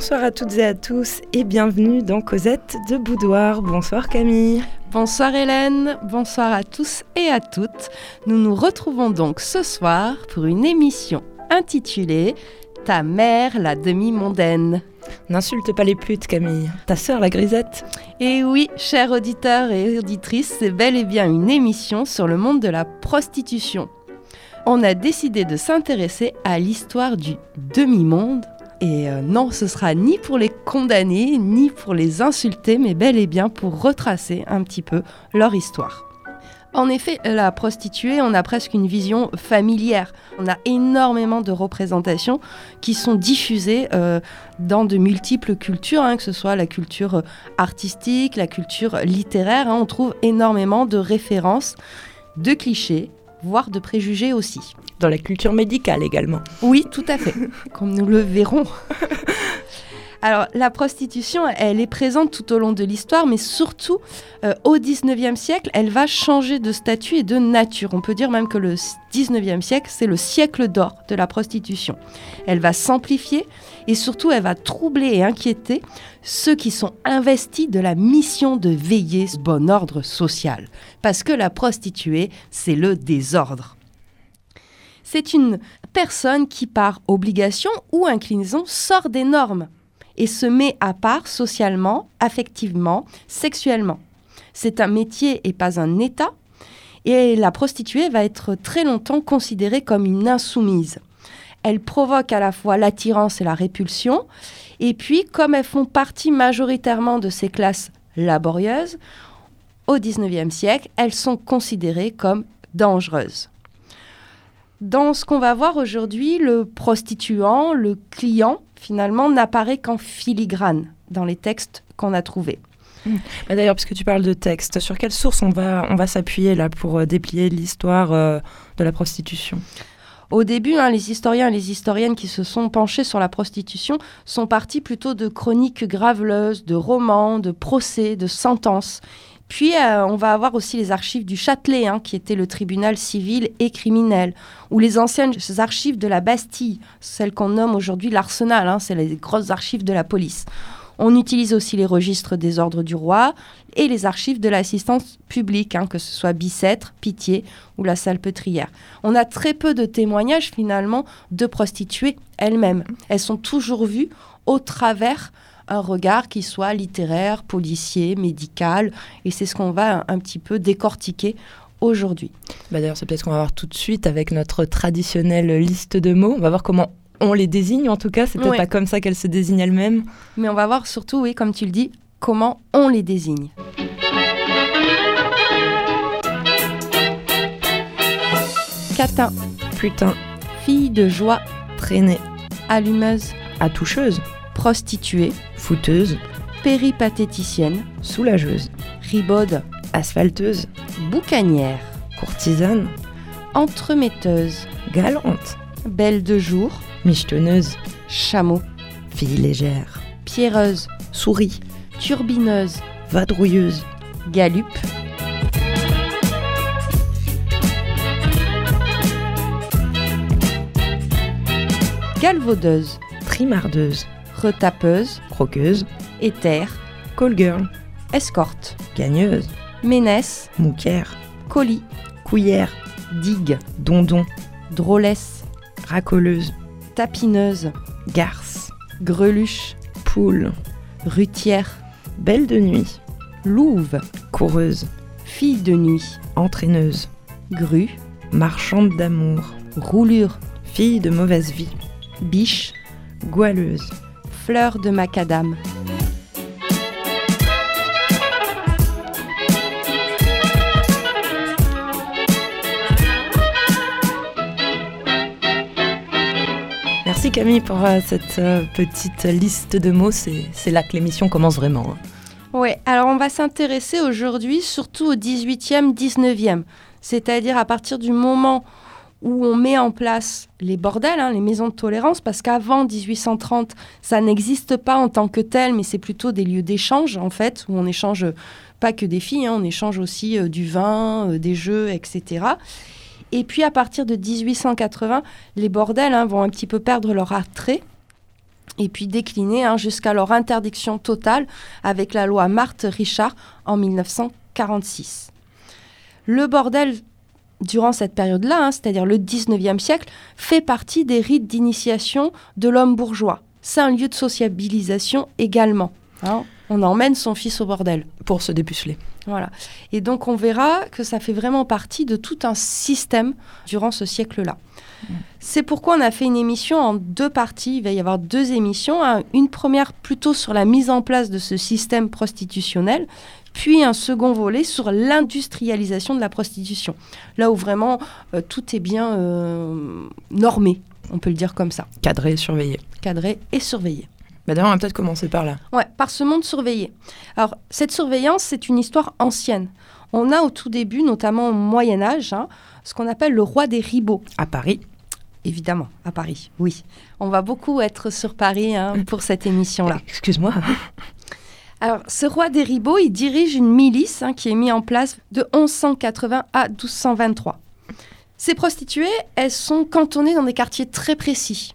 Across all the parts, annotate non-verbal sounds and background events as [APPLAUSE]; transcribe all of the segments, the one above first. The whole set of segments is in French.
Bonsoir à toutes et à tous et bienvenue dans Cosette de Boudoir. Bonsoir Camille. Bonsoir Hélène, bonsoir à tous et à toutes. Nous nous retrouvons donc ce soir pour une émission intitulée Ta mère la demi-mondaine. N'insulte pas les putes Camille, ta sœur la grisette. Et oui, chers auditeurs et auditrices, c'est bel et bien une émission sur le monde de la prostitution. On a décidé de s'intéresser à l'histoire du demi-monde et euh, non, ce sera ni pour les condamner, ni pour les insulter, mais bel et bien pour retracer un petit peu leur histoire. En effet, la prostituée, on a presque une vision familière. On a énormément de représentations qui sont diffusées euh, dans de multiples cultures, hein, que ce soit la culture artistique, la culture littéraire. Hein. on trouve énormément de références, de clichés, voire de préjugés aussi. Dans la culture médicale également. Oui, tout à fait, [LAUGHS] comme nous le verrons. [LAUGHS] Alors, la prostitution, elle est présente tout au long de l'histoire, mais surtout euh, au 19e siècle, elle va changer de statut et de nature. On peut dire même que le 19e siècle, c'est le siècle d'or de la prostitution. Elle va s'amplifier et surtout, elle va troubler et inquiéter ceux qui sont investis de la mission de veiller ce bon ordre social. Parce que la prostituée, c'est le désordre. C'est une personne qui, par obligation ou inclinaison, sort des normes et se met à part socialement, affectivement, sexuellement. C'est un métier et pas un état, et la prostituée va être très longtemps considérée comme une insoumise. Elle provoque à la fois l'attirance et la répulsion, et puis comme elles font partie majoritairement de ces classes laborieuses, au XIXe siècle, elles sont considérées comme dangereuses. Dans ce qu'on va voir aujourd'hui, le prostituant, le client, finalement, n'apparaît qu'en filigrane dans les textes qu'on a trouvés. Mmh. Bah, d'ailleurs, puisque tu parles de textes, sur quelle source on va, on va s'appuyer là pour euh, déplier l'histoire euh, de la prostitution? Au début, hein, les historiens et les historiennes qui se sont penchés sur la prostitution sont partis plutôt de chroniques graveleuses, de romans, de procès, de sentences. Puis euh, on va avoir aussi les archives du Châtelet, hein, qui était le tribunal civil et criminel, ou les anciennes archives de la Bastille, celles qu'on nomme aujourd'hui l'arsenal, hein, c'est les grosses archives de la police. On utilise aussi les registres des ordres du roi et les archives de l'assistance publique, hein, que ce soit Bicêtre, Pitié ou la Salpêtrière. On a très peu de témoignages finalement de prostituées elles-mêmes. Elles sont toujours vues au travers un regard qui soit littéraire, policier, médical. Et c'est ce qu'on va un, petit peu décortiquer aujourd'hui. Bah D'ailleurs, c'est peut-être qu'on va voir tout de suite avec notre traditionnelle liste de mots. On va voir comment on les désigne en tout cas. C'est peut-être pas comme ça qu'elles se désignent elles-mêmes. Mais on va voir surtout, oui, comme tu le dis, comment on les désigne. Catin. Putain. Fille de joie. Traînée. Allumeuse. Attoucheuse prostituée, fouteuse, péripatéticienne, soulageuse, ribaude, asphalteuse, boucanière, courtisane, entremetteuse, galante, belle de jour, michetonneuse, chameau, fille légère, pierreuse, souris, turbineuse, vadrouilleuse, galupe, galvaudeuse, trimardeuse, retapeuse, croqueuse, éther, call girl, escorte, gagneuse, ménesse, mouquère, colis, couillère, digue, dondon, drôlesse, racoleuse, tapineuse, garce, greluche, poule, rutière, belle de nuit, louve, coureuse, fille de nuit, entraîneuse, grue, marchande d'amour, roulure, fille de mauvaise vie, biche, goualeuse, fleur de macadam. Merci Camille pour euh, cette euh, petite liste de mots. C'est là que l'émission commence vraiment. Hein. Oui, alors on va s'intéresser aujourd'hui surtout au 18e, 19e. C'est-à-dire à partir du moment où on met en place les bordels, hein, les maisons de tolérance, parce qu'avant 1830, ça n'existe pas en tant que tel, mais c'est plutôt des lieux d'échange, en fait, où on échange pas que des filles, hein, on échange aussi euh, du vin, des jeux, etc. Et puis à partir de 1880, les bordels hein, vont un petit peu perdre leur attrait. et puis décliné hein, jusqu'à leur interdiction totale avec la loi Marthe Richard en 1946. Le bordel, durant cette période-là, hein, c'est-à-dire le 19e siècle, fait partie des rites d'initiation de l'homme bourgeois. C'est un lieu de sociabilisation également. On emmène son fils au bordel. Pour se dépuceler. Voilà. Et donc on verra que ça fait vraiment partie de tout un système durant ce siècle-là. C'est pourquoi on a fait une émission en deux parties. Il va y avoir deux émissions. Une première plutôt sur la mise en place de ce système prostitutionnel, puis un second volet sur l'industrialisation de la prostitution. Là où vraiment euh, tout est bien euh, normé, on peut le dire comme ça. Cadré et surveillé. Cadré et surveillé. Bah D'ailleurs, on va peut-être commencer par là. Ouais, par ce monde surveillé. Alors, cette surveillance, c'est une histoire ancienne. On a au tout début, notamment au Moyen Âge, hein, ce qu'on appelle le roi des ribauds. À Paris Évidemment, à Paris, oui. On va beaucoup être sur Paris hein, [LAUGHS] pour cette émission-là. Excuse-moi. [LAUGHS] Alors, ce roi des ribauds, il dirige une milice hein, qui est mise en place de 1180 à 1223. Ces prostituées, elles sont cantonnées dans des quartiers très précis.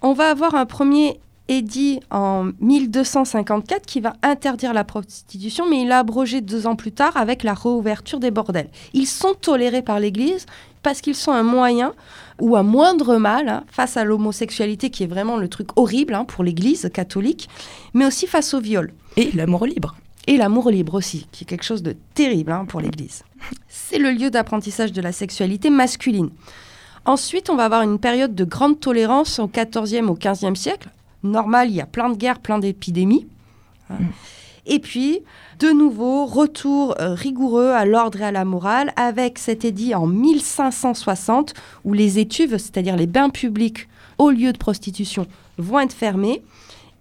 On va avoir un premier édit en 1254 qui va interdire la prostitution, mais il a abrogé deux ans plus tard avec la réouverture des bordels. Ils sont tolérés par l'Église parce qu'ils sont un moyen ou un moindre mal hein, face à l'homosexualité, qui est vraiment le truc horrible hein, pour l'Église catholique, mais aussi face au viol. Et l'amour libre. Et l'amour libre aussi, qui est quelque chose de terrible hein, pour l'Église. C'est le lieu d'apprentissage de la sexualité masculine. Ensuite, on va avoir une période de grande tolérance au XIVe au XVe siècle. Normal, il y a plein de guerres, plein d'épidémies. Mm. Et puis, de nouveau, retour euh, rigoureux à l'ordre et à la morale avec cet édit en 1560 où les étuves, c'est-à-dire les bains publics au lieu de prostitution, vont être fermés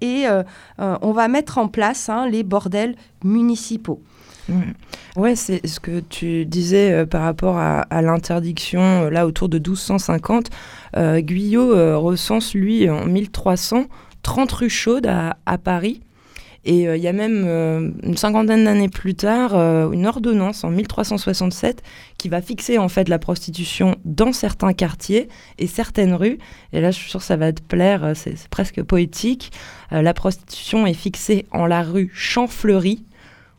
et euh, euh, on va mettre en place hein, les bordels municipaux. Ouais, c'est ce que tu disais par rapport à, l'interdiction, là autour de 1250. Guyot recense, lui, en 1300, 30 rues chaudes à Paris. Et euh, il y a même euh, une cinquantaine d'années plus tard euh, une ordonnance en 1367 qui va fixer en fait la prostitution dans certains quartiers et certaines rues. Et là, je suis sûre que ça va te plaire, c'est presque poétique. la prostitution est fixée en la rue Champfleury,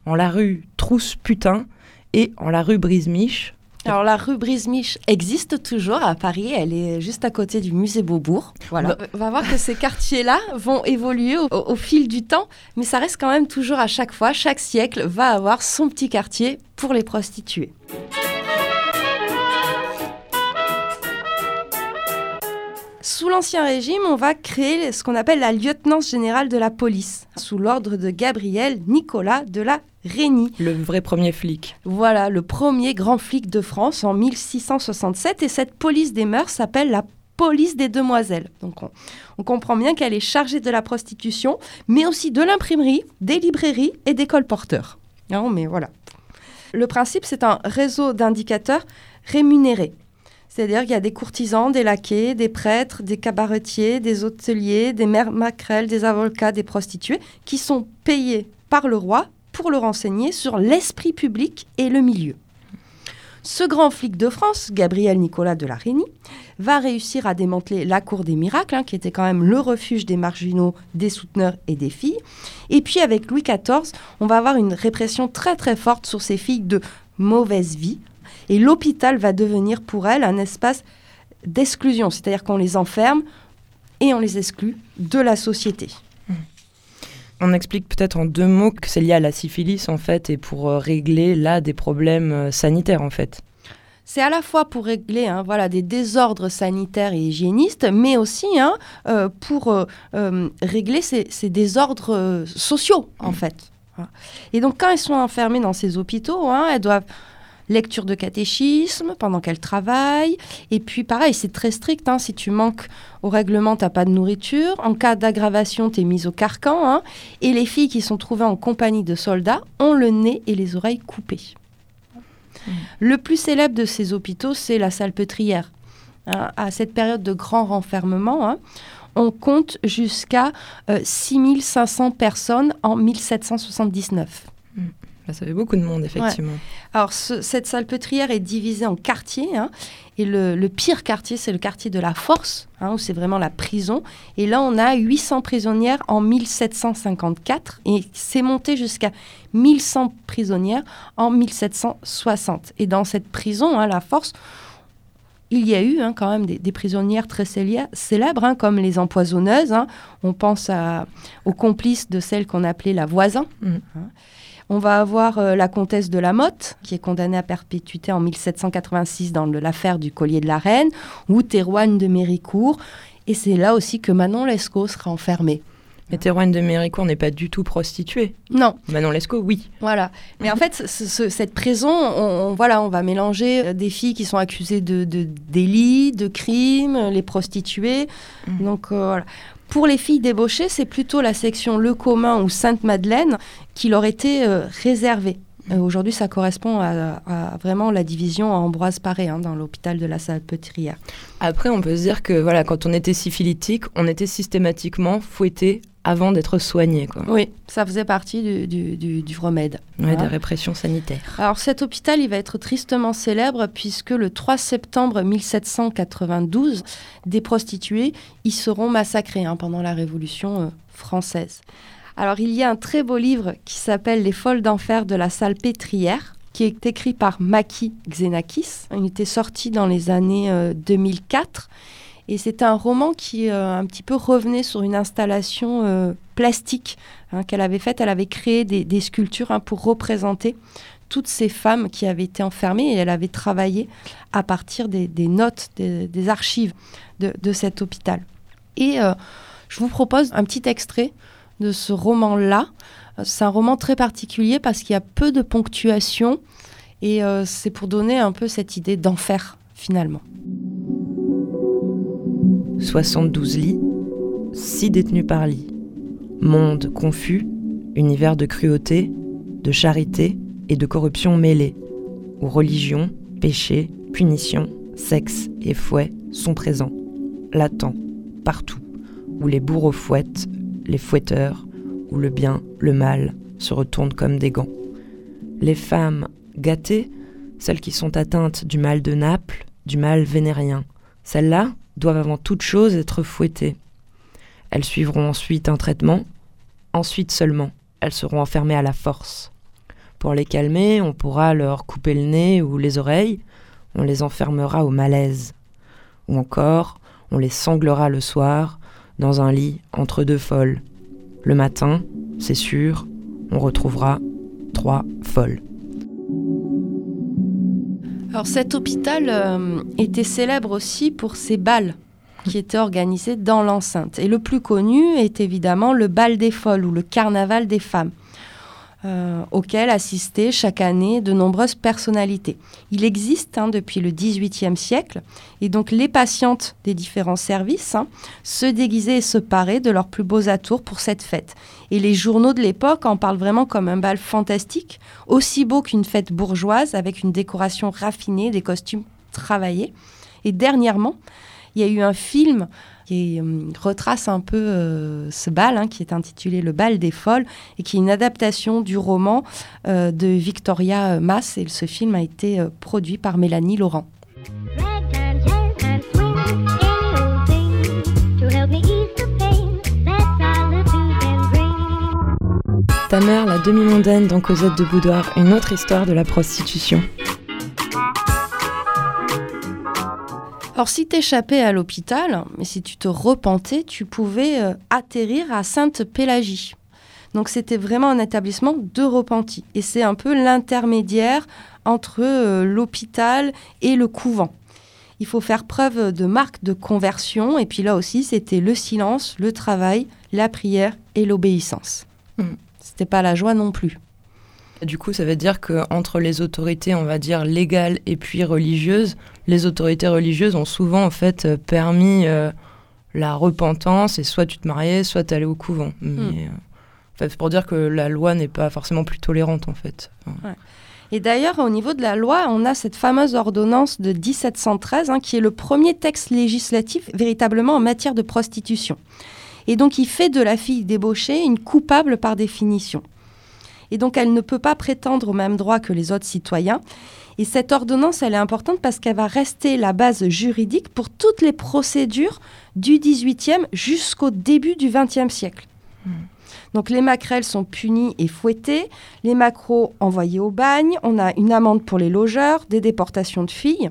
en la rue Trousse Putain et en la rue Brise-Miche. Alors la rue Brise-Miche existe toujours à Paris, elle est juste à côté du musée Beaubourg. Voilà. On va voir que ces quartiers-là vont évoluer au, fil du temps, mais ça reste quand même toujours à chaque fois, chaque siècle va avoir son petit quartier pour les prostituées. Sous l'Ancien Régime, on va créer ce qu'on appelle la lieutenance générale de la police, sous l'ordre de Gabriel Nicolas de la Régny. Le vrai premier flic. Voilà, le premier grand flic de France en 1667. Et cette police des mœurs s'appelle la police des demoiselles. Donc on, comprend bien qu'elle est chargée de la prostitution, mais aussi de l'imprimerie, des librairies et des colporteurs. Non, mais voilà. Le principe, c'est un réseau d'indicateurs rémunérés. C'est-à-dire qu'il y a des courtisans, des laquais, des prêtres, des cabaretiers, des hôteliers, des mères maquerelles, des avocats, des prostituées, qui sont payés par le roi pour le renseigner sur l'esprit public et le milieu. Ce grand flic de France, Gabriel Nicolas de la Reynie, va réussir à démanteler la Cour des Miracles, hein, qui était quand même le refuge des marginaux, des souteneurs et des filles. Et puis avec Louis XIV, on va avoir une répression très très forte sur ces filles de mauvaise vie, et l'hôpital va devenir pour elles un espace d'exclusion, c'est-à-dire qu'on les enferme et on les exclut de la société. On explique peut-être en deux mots que c'est lié à la syphilis en fait et pour euh, régler là des problèmes euh, sanitaires en fait. C'est à la fois pour régler hein, voilà, des désordres sanitaires et hygiénistes, mais aussi hein, euh, pour régler ces, désordres sociaux en mmh. fait. Et donc quand elles sont enfermées dans ces hôpitaux, hein, elles doivent lecture de catéchisme pendant qu'elle travaille. Et puis pareil, c'est très strict. Hein. si tu manques au règlement, tu n'as pas de nourriture. En cas d'aggravation, tu es mise au carcan. Hein. et les filles qui sont trouvées en compagnie de soldats ont le nez et les oreilles coupés. Mmh. Le plus célèbre de ces hôpitaux, c'est la salpêtrière. Hein. à cette période de grand renfermement, on compte jusqu'à 6500 euh, personnes en 1779. Ça fait beaucoup de monde, effectivement. Alors, cette salpêtrière est divisée en quartiers. Hein, et le, pire quartier, c'est le quartier de la Force, hein, où c'est vraiment la prison. Et là, on a 800 prisonnières en 1754. Et c'est monté jusqu'à 1100 prisonnières en 1760. Et dans cette prison, hein, la Force, il y a eu hein, quand même des, prisonnières très célèbres, hein, comme les empoisonneuses. Hein. On pense aux complices de celle qu'on appelait la voisin. Mm. On va avoir euh, la comtesse de la Motte, qui est condamnée à perpétuité en 1786 dans l'affaire du collier de la reine, ou Théroigne de Méricourt. Et c'est là aussi que Manon Lescaut sera enfermée. Mais Théroigne de Méricourt n'est pas du tout prostituée. Non. Manon Lescaut, oui. Voilà. Mais en fait, cette prison, on, voilà, on va mélanger euh, des filles qui sont accusées de, délits, de crimes, les prostituées. Mhm. Donc euh, voilà. Pour les filles débauchées, c'est plutôt la section Le Commun ou Sainte-Madeleine qui leur était euh, réservée. Aujourd'hui, ça correspond à, vraiment la division à Ambroise Paré hein, dans l'hôpital de la Salpêtrière. Après, on peut se dire que voilà, quand on était syphilitique, on était systématiquement fouetté avant d'être soigné. Quoi. Oui, ça faisait partie du, du, remède. Oui, des répressions sanitaires. Alors cet hôpital, il va être tristement célèbre puisque le 3 septembre 1792, des prostituées y seront massacrées hein, pendant la Révolution euh, française. Alors il y a un très beau livre qui s'appelle Les folles d'enfer de la Salpêtrière qui est écrit par Maki Xenakis. Il était sorti dans les années 2004 euh, et c'était un roman qui euh, un petit peu revenait sur une installation euh, plastique hein, qu'elle avait faite. Elle avait créé des, sculptures hein, pour représenter toutes ces femmes qui avaient été enfermées et elle avait travaillé à partir des, notes, des, archives de, cet hôpital. Et euh, je vous propose un petit extrait de ce roman-là. C'est un roman très particulier parce qu'il y a peu de ponctuation et c'est pour donner un peu cette idée d'enfer finalement. 72 lits, 6 détenus par lit. Monde confus, univers de cruauté, de charité et de corruption mêlés, où religion, péché, punition, sexe et fouet sont présents, latents, partout, où les bourreaux fouettent, les fouetteurs, où le bien, le mal se retournent comme des gants. Les femmes gâtées, celles qui sont atteintes du mal de Naples, du mal vénérien, celles-là, doivent avant toute chose être fouettées. Elles suivront ensuite un traitement, ensuite seulement elles seront enfermées à la force. Pour les calmer, on pourra leur couper le nez ou les oreilles, on les enfermera au malaise. Ou encore, on les sanglera le soir, dans un lit entre deux folles. Le matin, c'est sûr, on retrouvera trois folles. Cet hôpital euh, était célèbre aussi pour ses bals qui étaient organisés dans l'enceinte. Et le plus connu est évidemment le bal des folles ou le carnaval des femmes. Euh, auquel assistaient chaque année de nombreuses personnalités. Il existe hein, depuis le XVIIIe siècle, et donc les patientes des différents services hein, se déguisaient et se paraient de leurs plus beaux atours pour cette fête. Et les journaux de l'époque en parlent vraiment comme un bal fantastique, aussi beau qu'une fête bourgeoise, avec une décoration raffinée, des costumes travaillés. Et dernièrement, il y a eu un film qui euh, retrace un peu euh, ce bal, hein, qui est intitulé Le bal des folles, et qui est une adaptation du roman euh, de Victoria Mass. Et ce film a été produit par Mélanie Laurent. Ta mère, la demi-mondaine dans Cosette de Boudoir, une autre histoire de la prostitution. Alors si t'échappais à l'hôpital, mais si tu te repentais, tu pouvais euh, atterrir à Sainte-Pélagie. Donc c'était vraiment un établissement de repenti. Et c'est un peu l'intermédiaire entre euh, l'hôpital et le couvent. Il faut faire preuve de marque de conversion. Et puis là aussi, c'était le silence, le travail, la prière et l'obéissance. Ce hmm. C'était pas la joie non plus. Du coup, ça veut dire qu'entre les autorités, on va dire légales et puis religieuses, les autorités religieuses ont souvent en fait euh, permis euh, la repentance et soit tu te mariais, soit tu allais au couvent. Hmm. Euh, c'est pour dire que la loi n'est pas forcément plus tolérante en fait. Et d'ailleurs, au niveau de la loi, on a cette fameuse ordonnance de 1713 hein, qui est le premier texte législatif véritablement en matière de prostitution. Et donc, il fait de la fille débauchée une coupable par définition. Et donc elle ne peut pas prétendre au même droit que les autres citoyens. Et cette ordonnance, elle est importante parce qu'elle va rester la base juridique pour toutes les procédures du 18e jusqu'au début du 20e siècle. Hmm. Donc les maquerelles sont punies et fouettées, les macros envoyés au bagne, on a une amende pour les logeurs, des déportations de filles.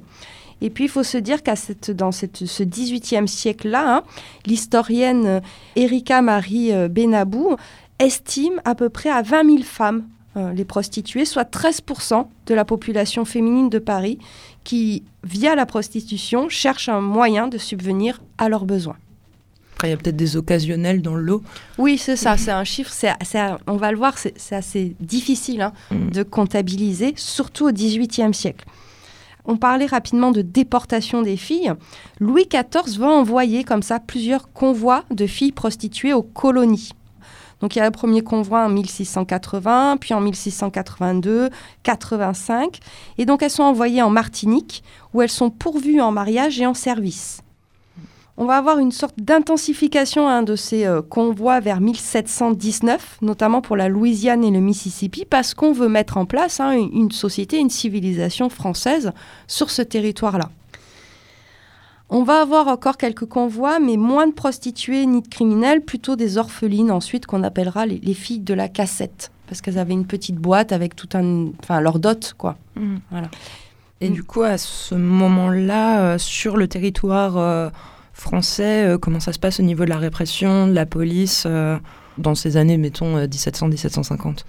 Et puis il faut se dire qu'à cette, dans cette, ce 18e siècle-là, hein, l'historienne Erika Marie euh, Benabou estime à peu près à 20 000 femmes euh, les prostituées, soit 13% de la population féminine de Paris qui, via la prostitution, cherchent un moyen de subvenir à leurs besoins. Après, il y a peut-être des occasionnels dans le lot. Oui, c'est ça. C'est un chiffre, c'est, on va le voir, c'est, assez difficile hein, mm. de comptabiliser, surtout au XVIIIe siècle. On parlait rapidement de déportation des filles. Louis XIV va envoyer comme ça plusieurs convois de filles prostituées aux colonies. Donc il y a le premier convoi en 1680, puis en 1682, 85. Et donc elles sont envoyées en Martinique, où elles sont pourvues en mariage et en service. On va avoir une sorte d'intensification hein, de ces euh, convois vers 1719, notamment pour la Louisiane et le Mississippi, parce qu'on veut mettre en place hein, une, société, une civilisation française sur ce territoire-là. On va avoir encore quelques convois, mais moins de prostituées ni de criminels, plutôt des orphelines ensuite qu'on appellera les, filles de la cassette, parce qu'elles avaient une petite boîte avec tout un, enfin leur dot quoi. Mmh. Voilà. Et du coup, à ce moment-là, euh, sur le territoire euh, français, euh, comment ça se passe au niveau de la répression, de la police, dans ces années, mettons 1700-1750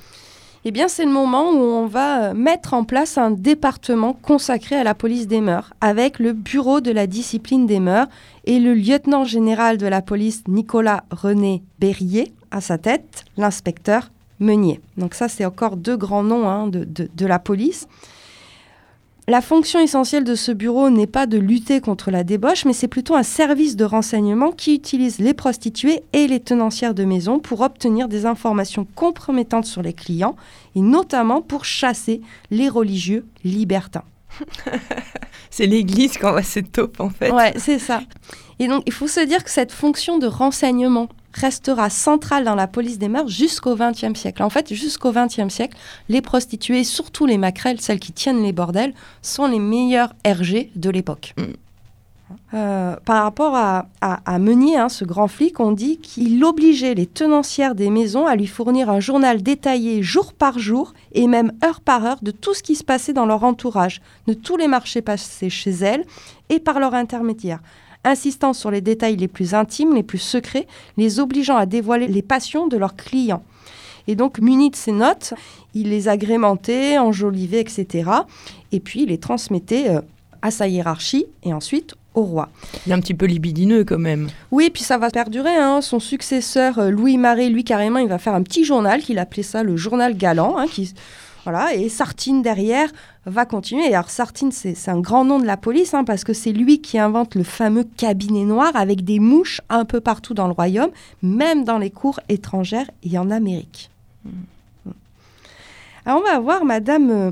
eh bien, c'est le moment où on va euh, mettre en place un département consacré à la police des mœurs, avec le Bureau de la discipline des mœurs et le lieutenant général de la police Nicolas René Berrier à sa tête, l'inspecteur Meunier. Donc ça, c'est encore deux grands noms hein, de la police. La fonction essentielle de ce bureau n'est pas de lutter contre la débauche, mais c'est plutôt un service de renseignement qui utilise les prostituées et les tenancières de maison pour obtenir des informations compromettantes sur les clients et notamment pour chasser les religieux libertins. [LAUGHS] c'est l'église qu'on voit cette taupe en fait. Ouais, c'est ça. Et donc il faut se dire que cette fonction de renseignement restera centrale dans la police des mœurs jusqu'au XXe siècle. En fait, jusqu'au XXe siècle, les prostituées, surtout les maquerelles, celles qui tiennent les bordels, sont les meilleurs RG de l'époque. Mm. Euh, par rapport à, Meunier, hein, ce grand flic, on dit qu'il obligeait les tenancières des maisons à lui fournir un journal détaillé jour par jour et même heure par heure de tout ce qui se passait dans leur entourage, de tous les marchés passés chez elles et par leur intermédiaire insistant sur les détails les plus intimes, les plus secrets, les obligeant à dévoiler les passions de leurs clients. Et donc, muni de ces notes, il les agrémentait, enjolivait, etc. Et puis, il les transmettait euh, à sa hiérarchie et ensuite au roi. Il est un petit peu libidineux quand même. Oui, puis ça va perdurer. Hein. Son successeur, euh, Louis Marais, lui carrément, il va faire un petit journal qu'il appelait ça le journal galant, hein, qui voilà, et Sartine derrière va continuer. alors Sartine, c'est un grand nom de la police hein, parce que c'est lui qui invente le fameux cabinet noir avec des mouches un peu partout dans le royaume, même dans les cours étrangères et en Amérique. Hmm. Alors on va voir Madame euh,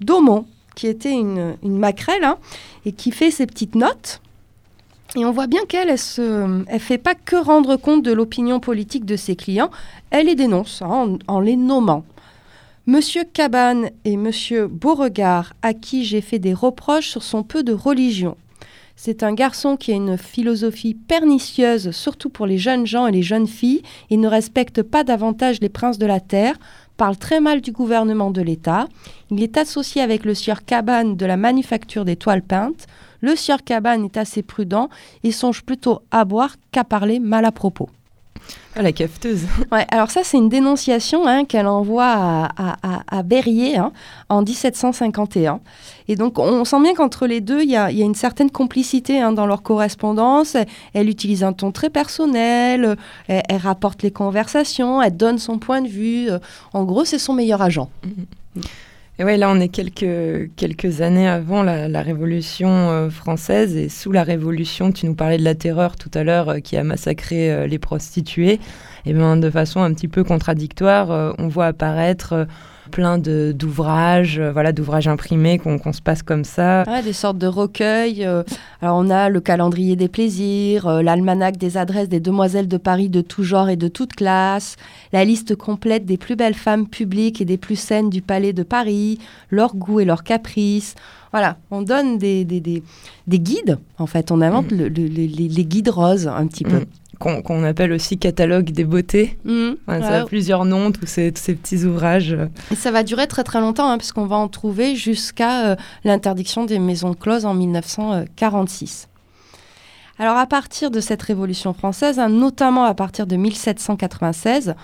Daumont, qui était une, une maquerelle hein, et qui fait ses petites notes. Et on voit bien qu'elle, elle ne fait pas que rendre compte de l'opinion politique de ses clients, elle les dénonce hein, en, les nommant. Monsieur Cabane et Monsieur Beauregard, à qui j'ai fait des reproches sur son peu de religion. C'est un garçon qui a une philosophie pernicieuse, surtout pour les jeunes gens et les jeunes filles. Il ne respecte pas davantage les princes de la terre, parle très mal du gouvernement de l'État. Il est associé avec le sieur Cabane de la manufacture des toiles peintes. Le sieur Cabane est assez prudent et songe plutôt à boire qu'à parler mal à propos. Ah, la cafeteuse. [LAUGHS] Ouais, alors ça, c'est une dénonciation hein, qu'elle envoie à, à, Berrier hein, en 1751. Et donc, on sent bien qu'entre les deux, il y, a, une certaine complicité hein, dans leur correspondance. Elle, utilise un ton très personnel, elle, rapporte les conversations, elle donne son point de vue. En gros, c'est son meilleur agent. Mm-hmm. Et ouais, là, on est quelques, années avant la, Révolution euh, française. Et sous la Révolution, tu nous parlais de la terreur tout à l'heure euh, qui a massacré euh, les prostituées. et ben, de façon un petit peu contradictoire, on voit apparaître plein d'ouvrages, euh, voilà, d'ouvrages imprimés qu'on se passe comme ça. des sortes de recueils. Euh, alors on a le calendrier des plaisirs, euh, l'almanach des adresses des demoiselles de Paris de tout genre et de toute classe, la liste complète des plus belles femmes publiques et des plus saines du palais de Paris, leurs goûts et leurs caprices. Voilà, on donne des, des, des, guides, en fait, on invente mm. les, guides roses un petit peu. Qu'on appelle aussi catalogue des beautés. Mmh. ça a plusieurs noms, tous ces, petits ouvrages. Et ça va durer très très longtemps, hein, parce qu'on va en trouver jusqu'à euh, l'interdiction des maisons closes en 1946. Alors à partir de cette Révolution française, hein, notamment à partir de 1796,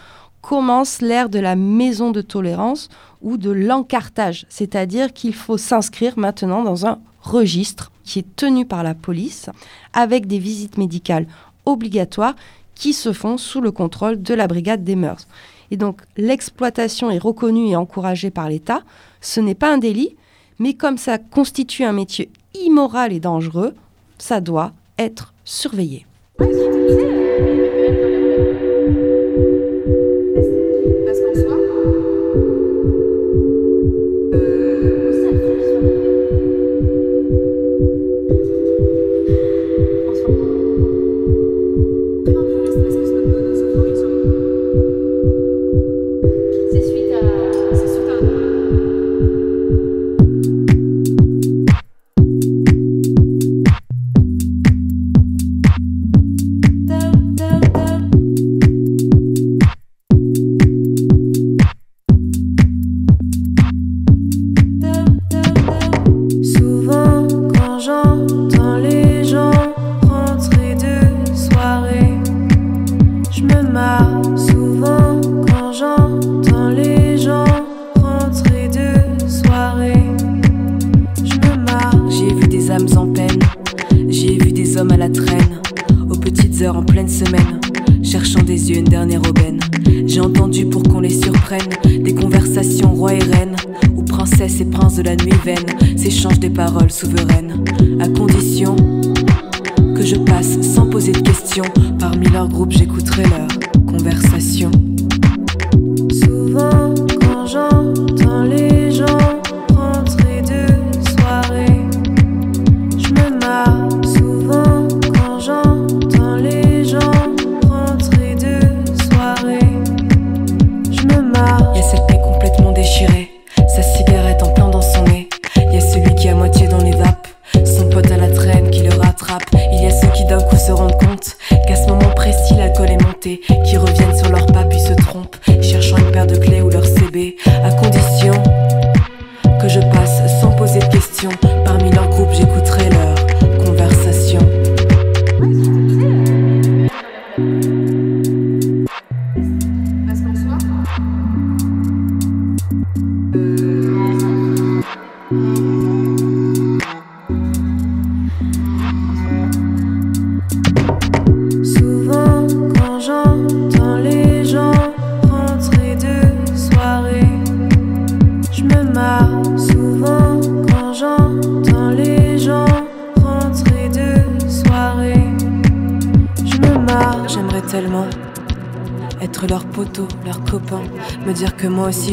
commence l'ère de la maison de tolérance ou de l'encartage, c'est-à-dire qu'il faut s'inscrire maintenant dans un registre qui est tenu par la police avec des visites médicales obligatoires qui se font sous le contrôle de la brigade des mœurs. Et donc l'exploitation est reconnue et encouragée par l'État. Ce n'est pas un délit, mais comme ça constitue un métier immoral et dangereux, ça doit être surveillé.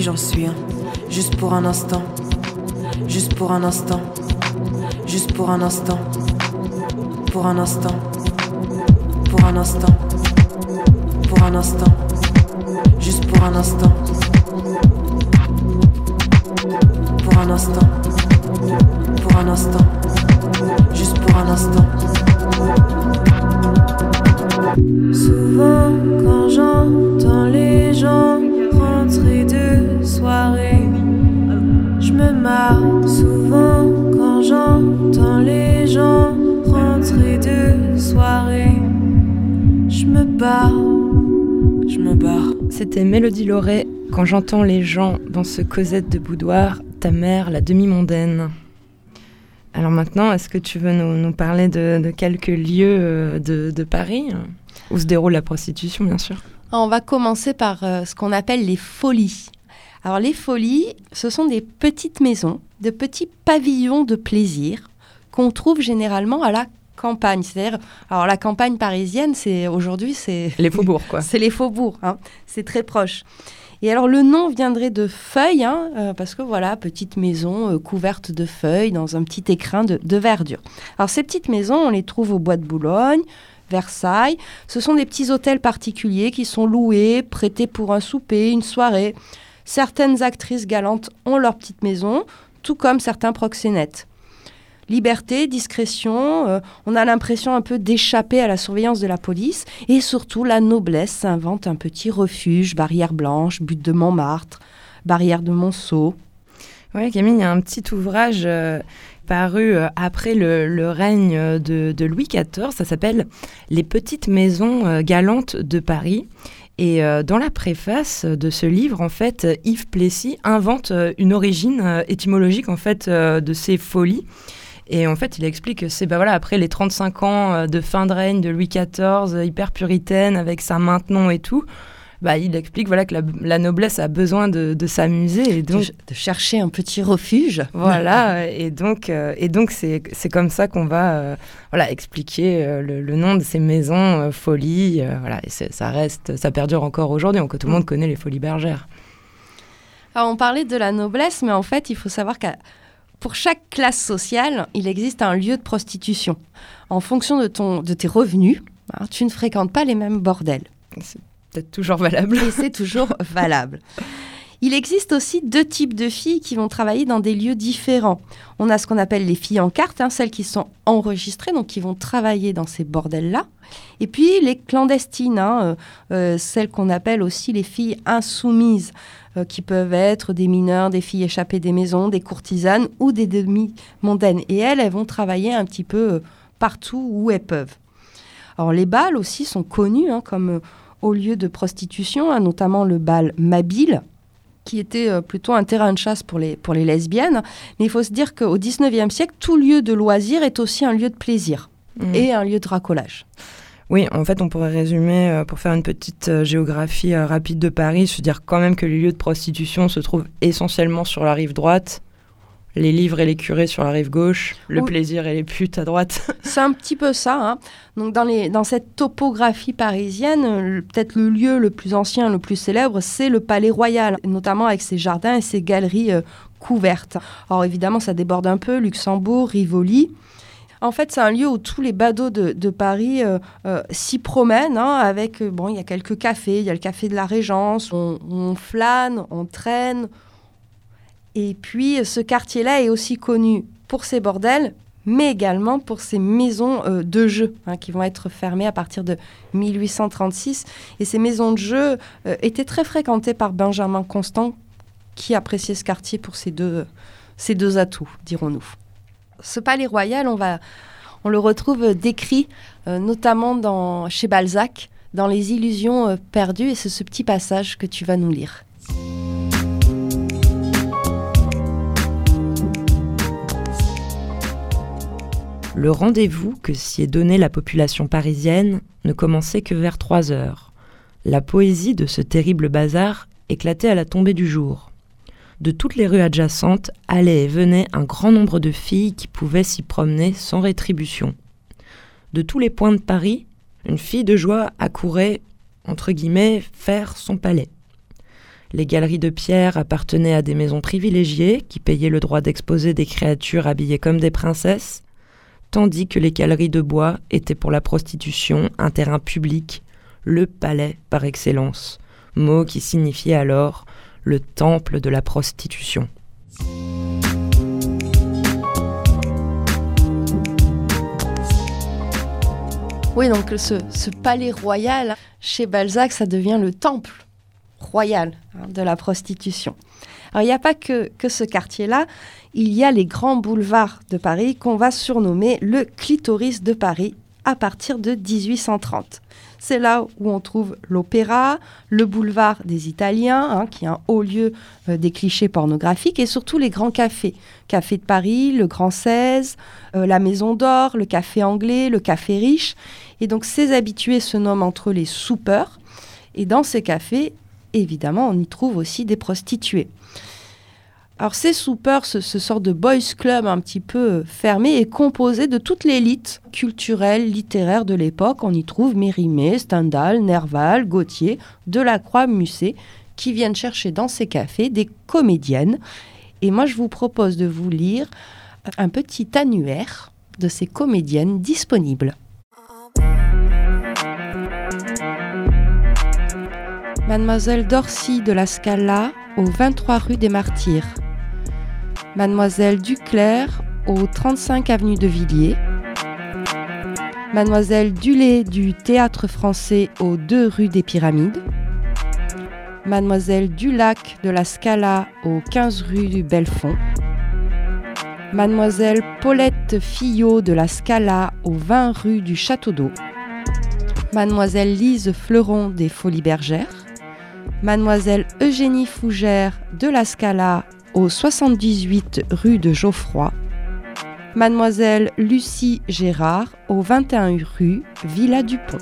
J'en suis un. Juste pour un instant. Juste pour un instant. Juste pour un instant. Pour un instant. Pour un instant. Pour un instant. Juste pour un instant. Pour un instant. Pour un instant. Juste pour un instant. C'était Mélodie Lauré. Quand j'entends les gens dans ce Cosette de boudoir, ta mère, la demi-mondaine. Alors maintenant, est-ce que tu veux nous, parler de, quelques lieux euh, de, Paris où se déroule la prostitution, bien sûr? On va commencer par euh, ce qu'on appelle les folies. Alors les folies, ce sont des petites maisons, de petits pavillons de plaisir qu'on trouve généralement à la campagne. C'est-à-dire, alors la campagne parisienne, c'est aujourd'hui, c'est les faubourgs, quoi. [LAUGHS] c'est les faubourgs, hein. c'est très proche. Et alors le nom viendrait de feuilles, hein, euh, parce que voilà, petite maison euh, couverte de feuilles dans un petit écrin de, de, verdure. Alors ces petites maisons, on les trouve au Bois de Boulogne, Versailles. Ce sont des petits hôtels particuliers qui sont loués, prêtés pour un souper, une soirée. Certaines actrices galantes ont leur petite maison, tout comme certains proxénètes liberté, discrétion, euh, on a l'impression un peu d'échapper à la surveillance de la police, et surtout la noblesse s'invente un petit refuge, barrière blanche, butte de Montmartre, barrière de Monceau. Oui, Camille, il y a un petit ouvrage euh, paru euh, après le, règne de, Louis XIV, ça s'appelle Les petites maisons galantes de Paris. Et dans la préface de ce livre, en fait, Yves Plessis invente une origine étymologique en fait de ces folies. Et en fait, il explique que c'est bah voilà, après les 35 ans euh, de fin de règne de Louis XIV, euh, hyper puritaine, avec sa maintenon et tout, bah, il explique voilà, que la, noblesse a besoin de, s'amuser. Et donc, de, chercher un petit refuge. [LAUGHS] Voilà, et donc euh, et donc c'est comme ça qu'on va voilà, expliquer le, nom de ces maisons, Folies. voilà, et ça reste, ça perdure encore aujourd'hui, que tout le monde connaît les Folies Bergères. Alors, on parlait de la noblesse, mais en fait, il faut savoir qu'à pour chaque classe sociale, il existe un lieu de prostitution. En fonction de, ton, de tes revenus, hein, tu ne fréquentes pas les mêmes bordels. C'est peut-être toujours valable. Et c'est toujours [LAUGHS] valable. Il existe aussi deux types de filles qui vont travailler dans des lieux différents. On a ce qu'on appelle les filles en carte, hein, celles qui sont enregistrées, donc qui vont travailler dans ces bordels-là. Et puis les clandestines, hein, euh, euh, celles qu'on appelle aussi les filles insoumises. Euh, qui peuvent être des mineurs, des filles échappées des maisons, des courtisanes ou des demi-mondaines. Et elles, elles vont travailler un petit peu euh, partout où elles peuvent. Alors les bals aussi sont connus hein, comme euh, au lieu de prostitution, hein, notamment le bal Mabile, qui était plutôt un terrain de chasse pour les, pour les lesbiennes. Mais il faut se dire qu'au XIXe siècle, tout lieu de loisir est aussi un lieu de plaisir mmh. et un lieu de racolage. Oui, en fait, on pourrait résumer, euh, pour faire une petite euh, géographie euh, rapide de Paris, se dire quand même que les lieux de prostitution se trouvent essentiellement sur la rive droite, les livres et les curés sur la rive gauche, le plaisir et les putes à droite. [LAUGHS] C'est un petit peu ça. Hein. Donc dans, les, dans cette topographie parisienne, peut-être le lieu le plus ancien, le plus célèbre, c'est le Palais Royal, notamment avec ses jardins et ses galeries couvertes. Alors évidemment, ça déborde un peu, Luxembourg, Rivoli. En fait, c'est un lieu où tous les badauds de, Paris euh, euh, s'y promènent. Hein, avec, euh, bon, il y a quelques cafés. Il y a le café de la Régence. On, flâne, on traîne. Et puis, ce quartier-là est aussi connu pour ses bordels, mais également pour ses maisons de jeu, hein, qui vont être fermées à partir de 1836. Et ces maisons de jeu étaient très fréquentées par Benjamin Constant, qui appréciait ce quartier pour ses deux, ses deux atouts, dirons-nous ce palais royal, on, le retrouve décrit euh, notamment chez Balzac, dans Les Illusions euh, perdues, et c'est ce petit passage que tu vas nous lire. Le rendez-vous que s'y est donné la population parisienne ne commençait que vers 3 heures. La poésie de ce terrible bazar éclatait à la tombée du jour. De toutes les rues adjacentes allaient et venaient un grand nombre de filles qui pouvaient s'y promener sans rétribution. De tous les points de Paris, une fille de joie accourait, entre guillemets, faire son palais. Les galeries de pierre appartenaient à des maisons privilégiées qui payaient le droit d'exposer des créatures habillées comme des princesses, tandis que les galeries de bois étaient pour la prostitution un terrain public, le palais par excellence, mot qui signifiait alors le temple de la prostitution. Oui, donc ce, palais royal, chez Balzac, ça devient le temple royal hein, de la prostitution. Alors, il n'y a pas que, que ce quartier-là, il y a les grands boulevards de Paris qu'on va surnommer le clitoris de Paris à partir de 1830. C'est là où on trouve l'opéra, le boulevard des Italiens, hein, qui est un haut lieu euh, des clichés pornographiques, et surtout les grands cafés. Café de Paris, le Grand 16, euh, la Maison d'Or, le Café Anglais, le Café Riche. Et donc ces habitués se nomment entre les soupeurs. Et dans ces cafés, évidemment, on y trouve aussi des prostituées. Alors ces soupeurs, ce, sort de boys club un petit peu euh, fermé, est composé de toute l'élite culturelle, littéraire de l'époque. On y trouve Mérimée, Stendhal, Nerval, Gautier, Delacroix, Musset, qui viennent chercher dans ces cafés des comédiennes. Et moi, je vous propose de vous lire un petit annuaire de ces comédiennes disponibles. Mademoiselle Dorcy de la Scala au 23 rue des Martyrs. Mademoiselle Duclerc au 35 avenue de Villiers. Mademoiselle Dulé du Théâtre français au 2 rue des Pyramides. Mademoiselle Dulac de la Scala au 15 rue du Belfond. Mademoiselle Paulette Fillot de la Scala au 20 rue du Château d'Eau. Mademoiselle Lise Fleuron des Folies Bergères. Mademoiselle Eugénie Fougère de la Scala au 78 rue de Geoffroy. Mademoiselle Lucie Gérard au 21 rue Villa Dupont.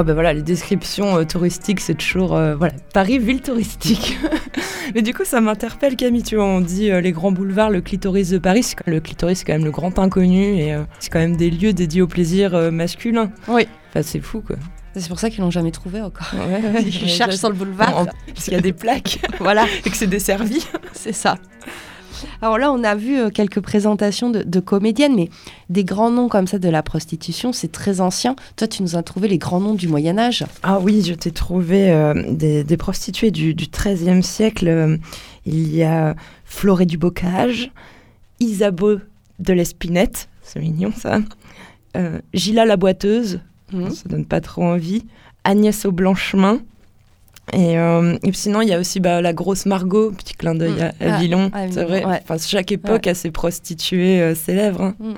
Oh ben voilà, les descriptions euh, touristiques, c'est toujours euh, voilà, Paris, ville touristique. [LAUGHS] Mais du coup, ça m'interpelle, Camille. Tu vois, on dit euh, les grands boulevards, le clitoris de Paris. Le clitoris, c'est quand même le grand inconnu et c'est quand même des lieux dédiés au plaisir masculin. Oui. Enfin, c'est fou, quoi. C'est pour ça qu'ils l'ont jamais trouvé encore. Ouais, ouais, Ils cherchent sur le boulevard. En- Parce qu'il y a des plaques voilà, et que c'est desservi. c'est ça. Alors là, on a vu euh, quelques présentations de, de comédiennes, mais des grands noms comme ça de la prostitution, c'est très ancien. Toi, tu nous as trouvé les grands noms du Moyen Âge. Ah oui, je t'ai trouvé euh, des, des prostituées du, XIIIe siècle. Euh, Il y a Florée du Bocage, Isabeau de l'Espinette, c'est mignon ça. Euh, Gila la boiteuse, Mhm. ça donne pas trop envie. Agnès au Blanchemin. Et, euh, et sinon, il y a aussi bah, la grosse Margot, petit clin d'œil Mm. à, à Ah, Villon. c'est vrai. ouais. Enfin, chaque époque a ses prostituées euh, célèbres. hein.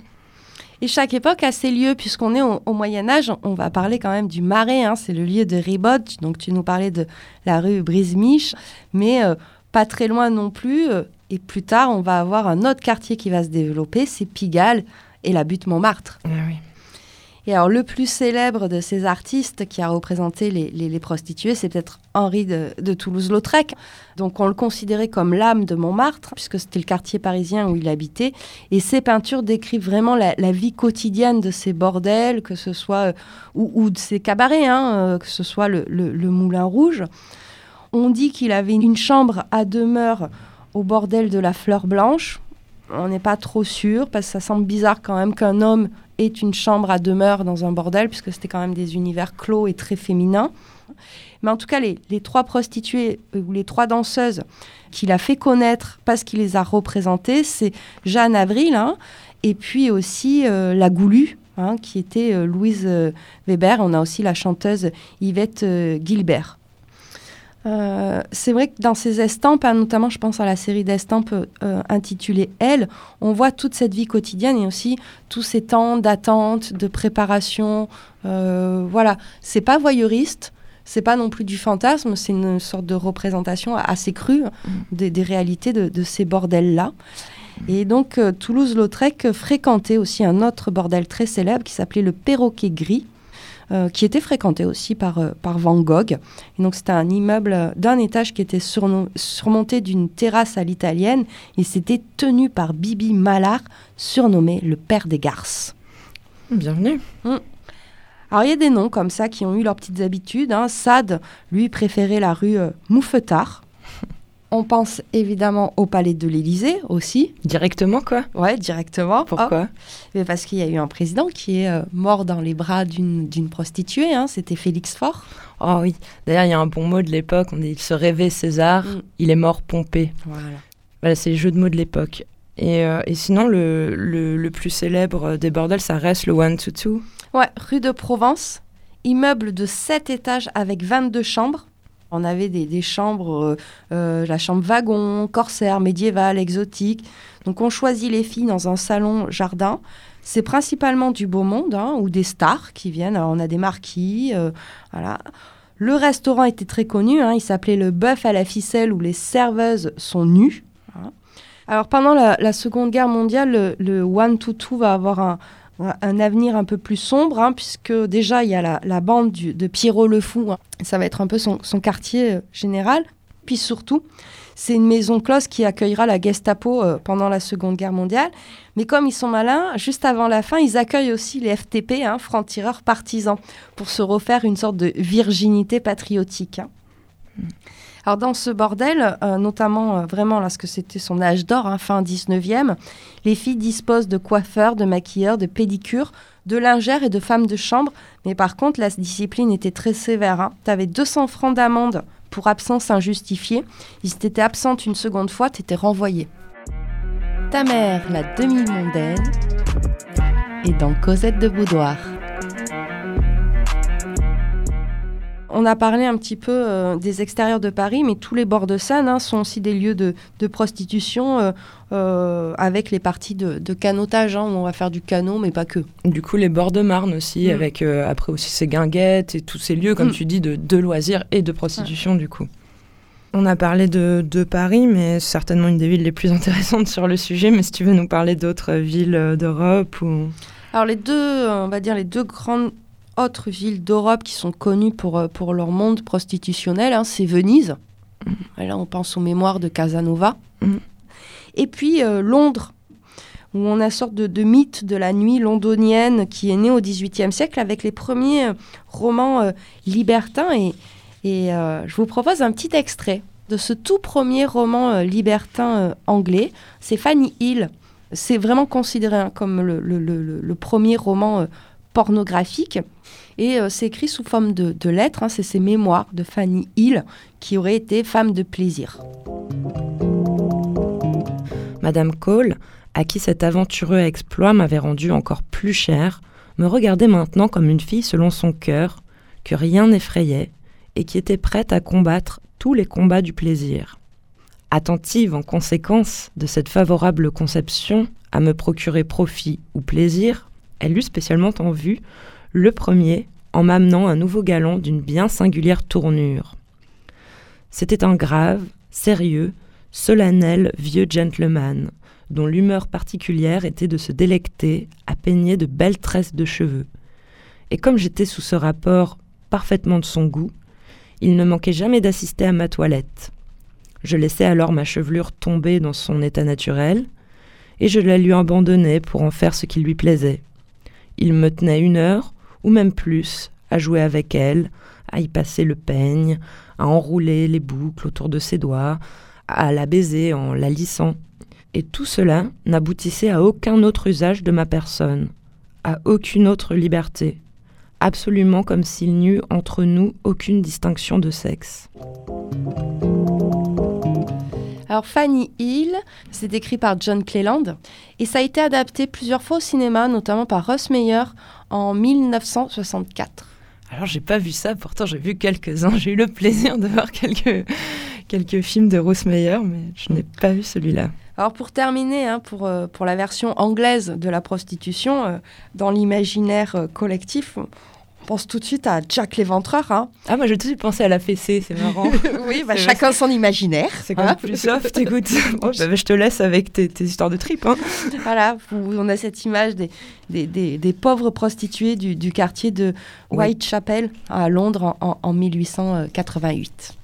Et chaque époque a ses lieux, puisqu'on est au, au Moyen Âge, on va parler quand même du Marais, hein, c'est le lieu de Ribot, donc tu nous parlais de la rue Brisemiche, mais euh, pas très loin non plus, euh, et plus tard on va avoir un autre quartier qui va se développer, c'est Pigalle et la butte Montmartre. Ah oui. Alors le plus célèbre de ces artistes qui a représenté les, prostituées, c'est peut-être Henri de, Toulouse-Lautrec. Donc on le considérait comme l'âme de Montmartre, puisque c'était le quartier parisien où il habitait. Et ses peintures décrivent vraiment la, vie quotidienne de ces bordels, que ce soit euh, ou, de ces cabarets, hein, euh, que ce soit le Moulin Rouge. On dit qu'il avait une chambre à demeure au bordel de la Fleur Blanche. On n'est pas trop sûr parce que ça semble bizarre quand même qu'un homme ait une chambre à demeure dans un bordel puisque c'était quand même des univers clos et très féminins. Mais en tout cas, les, trois prostituées euh, ou les trois danseuses qu'il a fait connaître parce qu'il les a représentées, c'est Jeanne Avril hein, et puis aussi euh, la Goulue, hein, qui était euh, Louise Weber. On a aussi la chanteuse Yvette Gilbert. Euh, c'est vrai que dans ces estampes, hein, notamment je pense à la série d'estampes euh, intitulée Elle, on voit toute cette vie quotidienne et aussi tous ces temps d'attente, de préparation. Euh, voilà, c'est pas voyeuriste, c'est pas non plus du fantasme, c'est une sorte de représentation assez crue des, des réalités de, de ces bordels-là. Et donc Toulouse-Lautrec fréquentait aussi un autre bordel très célèbre qui s'appelait le Perroquet Gris. Euh, qui était fréquenté aussi par, euh, par Van Gogh. Et donc c'était un immeuble d'un étage qui était surmonté d'une terrasse à l'italienne et c'était tenu par Bibi Malard, surnommé le père des garces. Bienvenue. Alors il y a des noms comme ça qui ont eu leurs petites habitudes. hein. Sade, lui, préférait la rue euh, Mouffetard. On pense évidemment au palais de l'Élysée aussi. Directement, quoi Ouais, directement. Pourquoi Ah, mais parce qu'il y a eu un président qui est euh, mort dans les bras d'une prostituée. hein. C'était Félix Faure. Oh oui. D'ailleurs, il y a un bon mot de l'époque. On dit il se rêvait César, Mm. il est mort Pompée. Voilà. Voilà, c'est les jeux de mots de l'époque. Et, euh, et sinon, le, le, le plus célèbre des bordels, ça reste le One to Two. Ouais, rue de Provence, immeuble de 7 étages avec 22 chambres. On avait des, chambres, euh, euh, la chambre wagon, corsaire, médiévale, exotique. Donc on choisit les filles dans un salon jardin. C'est principalement du beau monde hein, ou des stars qui viennent. Alors, on a des marquis, euh, voilà. Le restaurant était très connu, hein, il s'appelait le bœuf à la ficelle où les serveuses sont nues. hein. Alors pendant la, la Seconde Guerre mondiale, le, le One to Two va avoir un, un avenir un peu plus sombre, hein, puisque déjà il y a la, bande de Pierrot le Fou, hein. ça va être un peu son, quartier euh, général. Puis surtout, c'est une maison close qui accueillera la Gestapo euh, pendant la Seconde Guerre mondiale. Mais comme ils sont malins, juste avant la fin, ils accueillent aussi les FTP, hein, francs-tireurs partisans, pour se refaire une sorte de virginité patriotique. Hein. Alors dans ce bordel, euh, notamment euh, vraiment lorsque c'était son âge d'or, hein, fin 19e, les filles disposent de coiffeurs, de maquilleurs, de pédicures, de lingères et de femmes de chambre. Mais par contre, la discipline était très sévère. Hein. Tu avais 200 francs d'amende pour absence injustifiée. Si tu étais absente une seconde fois, tu étais renvoyée. Ta mère, la demi-mondaine, est dans Cosette de Boudoir. On a parlé un petit peu euh, des extérieurs de Paris, mais tous les bords de Seine hein, sont aussi des lieux de, prostitution euh, euh, avec les parties de, de canotage, hein, où on va faire du canot, mais pas que. Du coup, les bords de Marne aussi, mm. avec après aussi ces guinguettes et tous ces lieux, comme mm. tu dis, de, loisirs et de prostitution, du coup. On a parlé de, Paris, mais certainement une des villes les plus [LAUGHS] intéressantes sur le sujet. Mais si tu veux nous parler d'autres villes d'Europe ou... Alors les deux, on va dire les deux grandes autres villes d'Europe qui sont connues pour, euh, pour leur monde prostitutionnel, hein, c'est Venise. Là, on pense aux mémoires de Casanova. Et puis euh, Londres, où on a sorte de, mythe de la nuit londonienne qui est née au XVIIIe siècle avec les premiers euh, romans libertins. Et, je vous propose un petit extrait de ce tout premier roman libertin anglais. C'est Fanny Hill. C'est vraiment considéré hein, comme le, premier roman pornographique. Et euh, c'est écrit sous forme de, lettres. Hein. c'est ses mémoires de Fanny Hill, qui aurait été femme de plaisir. Madame Cole, à qui cet aventureux exploit m'avait rendu encore plus cher, me regardait maintenant comme une fille selon son cœur, que rien n'effrayait, et qui était prête à combattre tous les combats du plaisir. Attentive en conséquence de cette favorable conception à me procurer profit ou plaisir, elle eut spécialement en vue le premier en m'amenant un nouveau galon d'une bien singulière tournure. C'était un grave, sérieux, solennel vieux gentleman, dont l'humeur particulière était de se délecter à peigner de belles tresses de cheveux. Et comme j'étais sous ce rapport parfaitement de son goût, il ne manquait jamais d'assister à ma toilette. Je laissais alors ma chevelure tomber dans son état naturel, et je la lui abandonnais pour en faire ce qui lui plaisait. Il me tenait une heure, ou même plus, à jouer avec elle, à y passer le peigne, à enrouler les boucles autour de ses doigts, à la baiser en la lissant. Et tout cela n'aboutissait à aucun autre usage de ma personne, à aucune autre liberté, absolument comme s'il n'y eût entre nous aucune distinction de sexe. Alors Fanny Hill, c'est écrit par John Cleland et ça a été adapté plusieurs fois au cinéma, notamment par Russ Meyer en 1964. Alors j'ai pas vu ça, pourtant j'ai vu quelques-uns. J'ai eu le plaisir de voir quelques, quelques films de Russ Meyer, mais je n'ai pas vu celui-là. Alors pour terminer, hein, pour, euh, pour la version anglaise de la prostitution, euh, dans l'imaginaire euh, collectif, pense tout de suite à Jack l'éventreur. Hein. Ah, moi, j'ai tout de suite pensé à la fessée, c'est marrant. [LAUGHS] oui, bah, chacun son imaginaire. C'est quand même hein. plus soft, [LAUGHS] écoute. Bah, je te laisse avec tes, histoires de tripes. Hein. Voilà, on a cette image des, des, des, pauvres prostituées du, du, quartier de Whitechapel à Londres en, en 1888.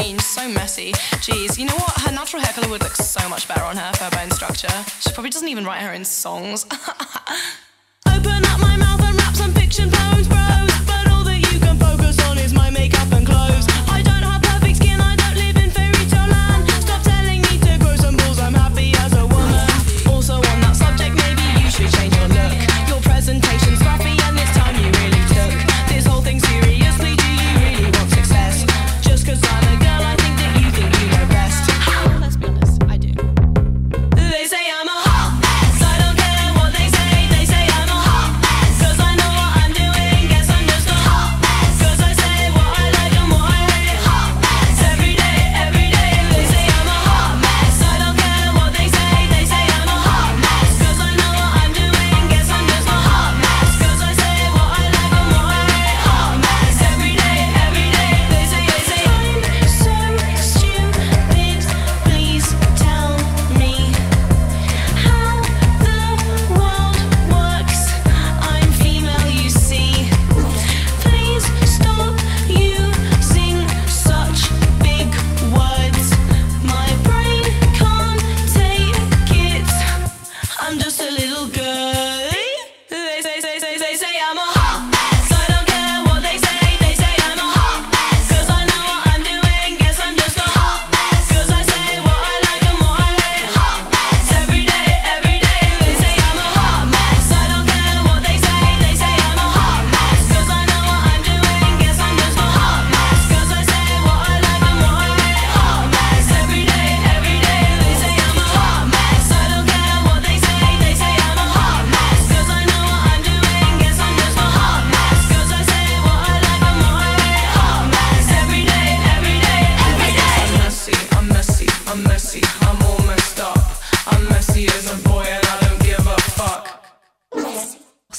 Was so messy. Jeez, you know what? Her natural hair color would look so much better on her for her bone structure. She probably doesn't even write her own songs. [LAUGHS] Open up my mouth and some fiction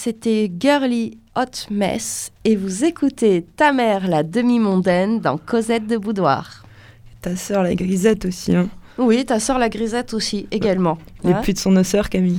C'était Girly Hot Mess et vous écoutez ta mère la demi-mondaine dans Cosette de Boudoir. Ta sœur, la grisette aussi. Hein. Oui, ta sœur la grisette aussi, également. Les putes sont nos sœurs, Camille.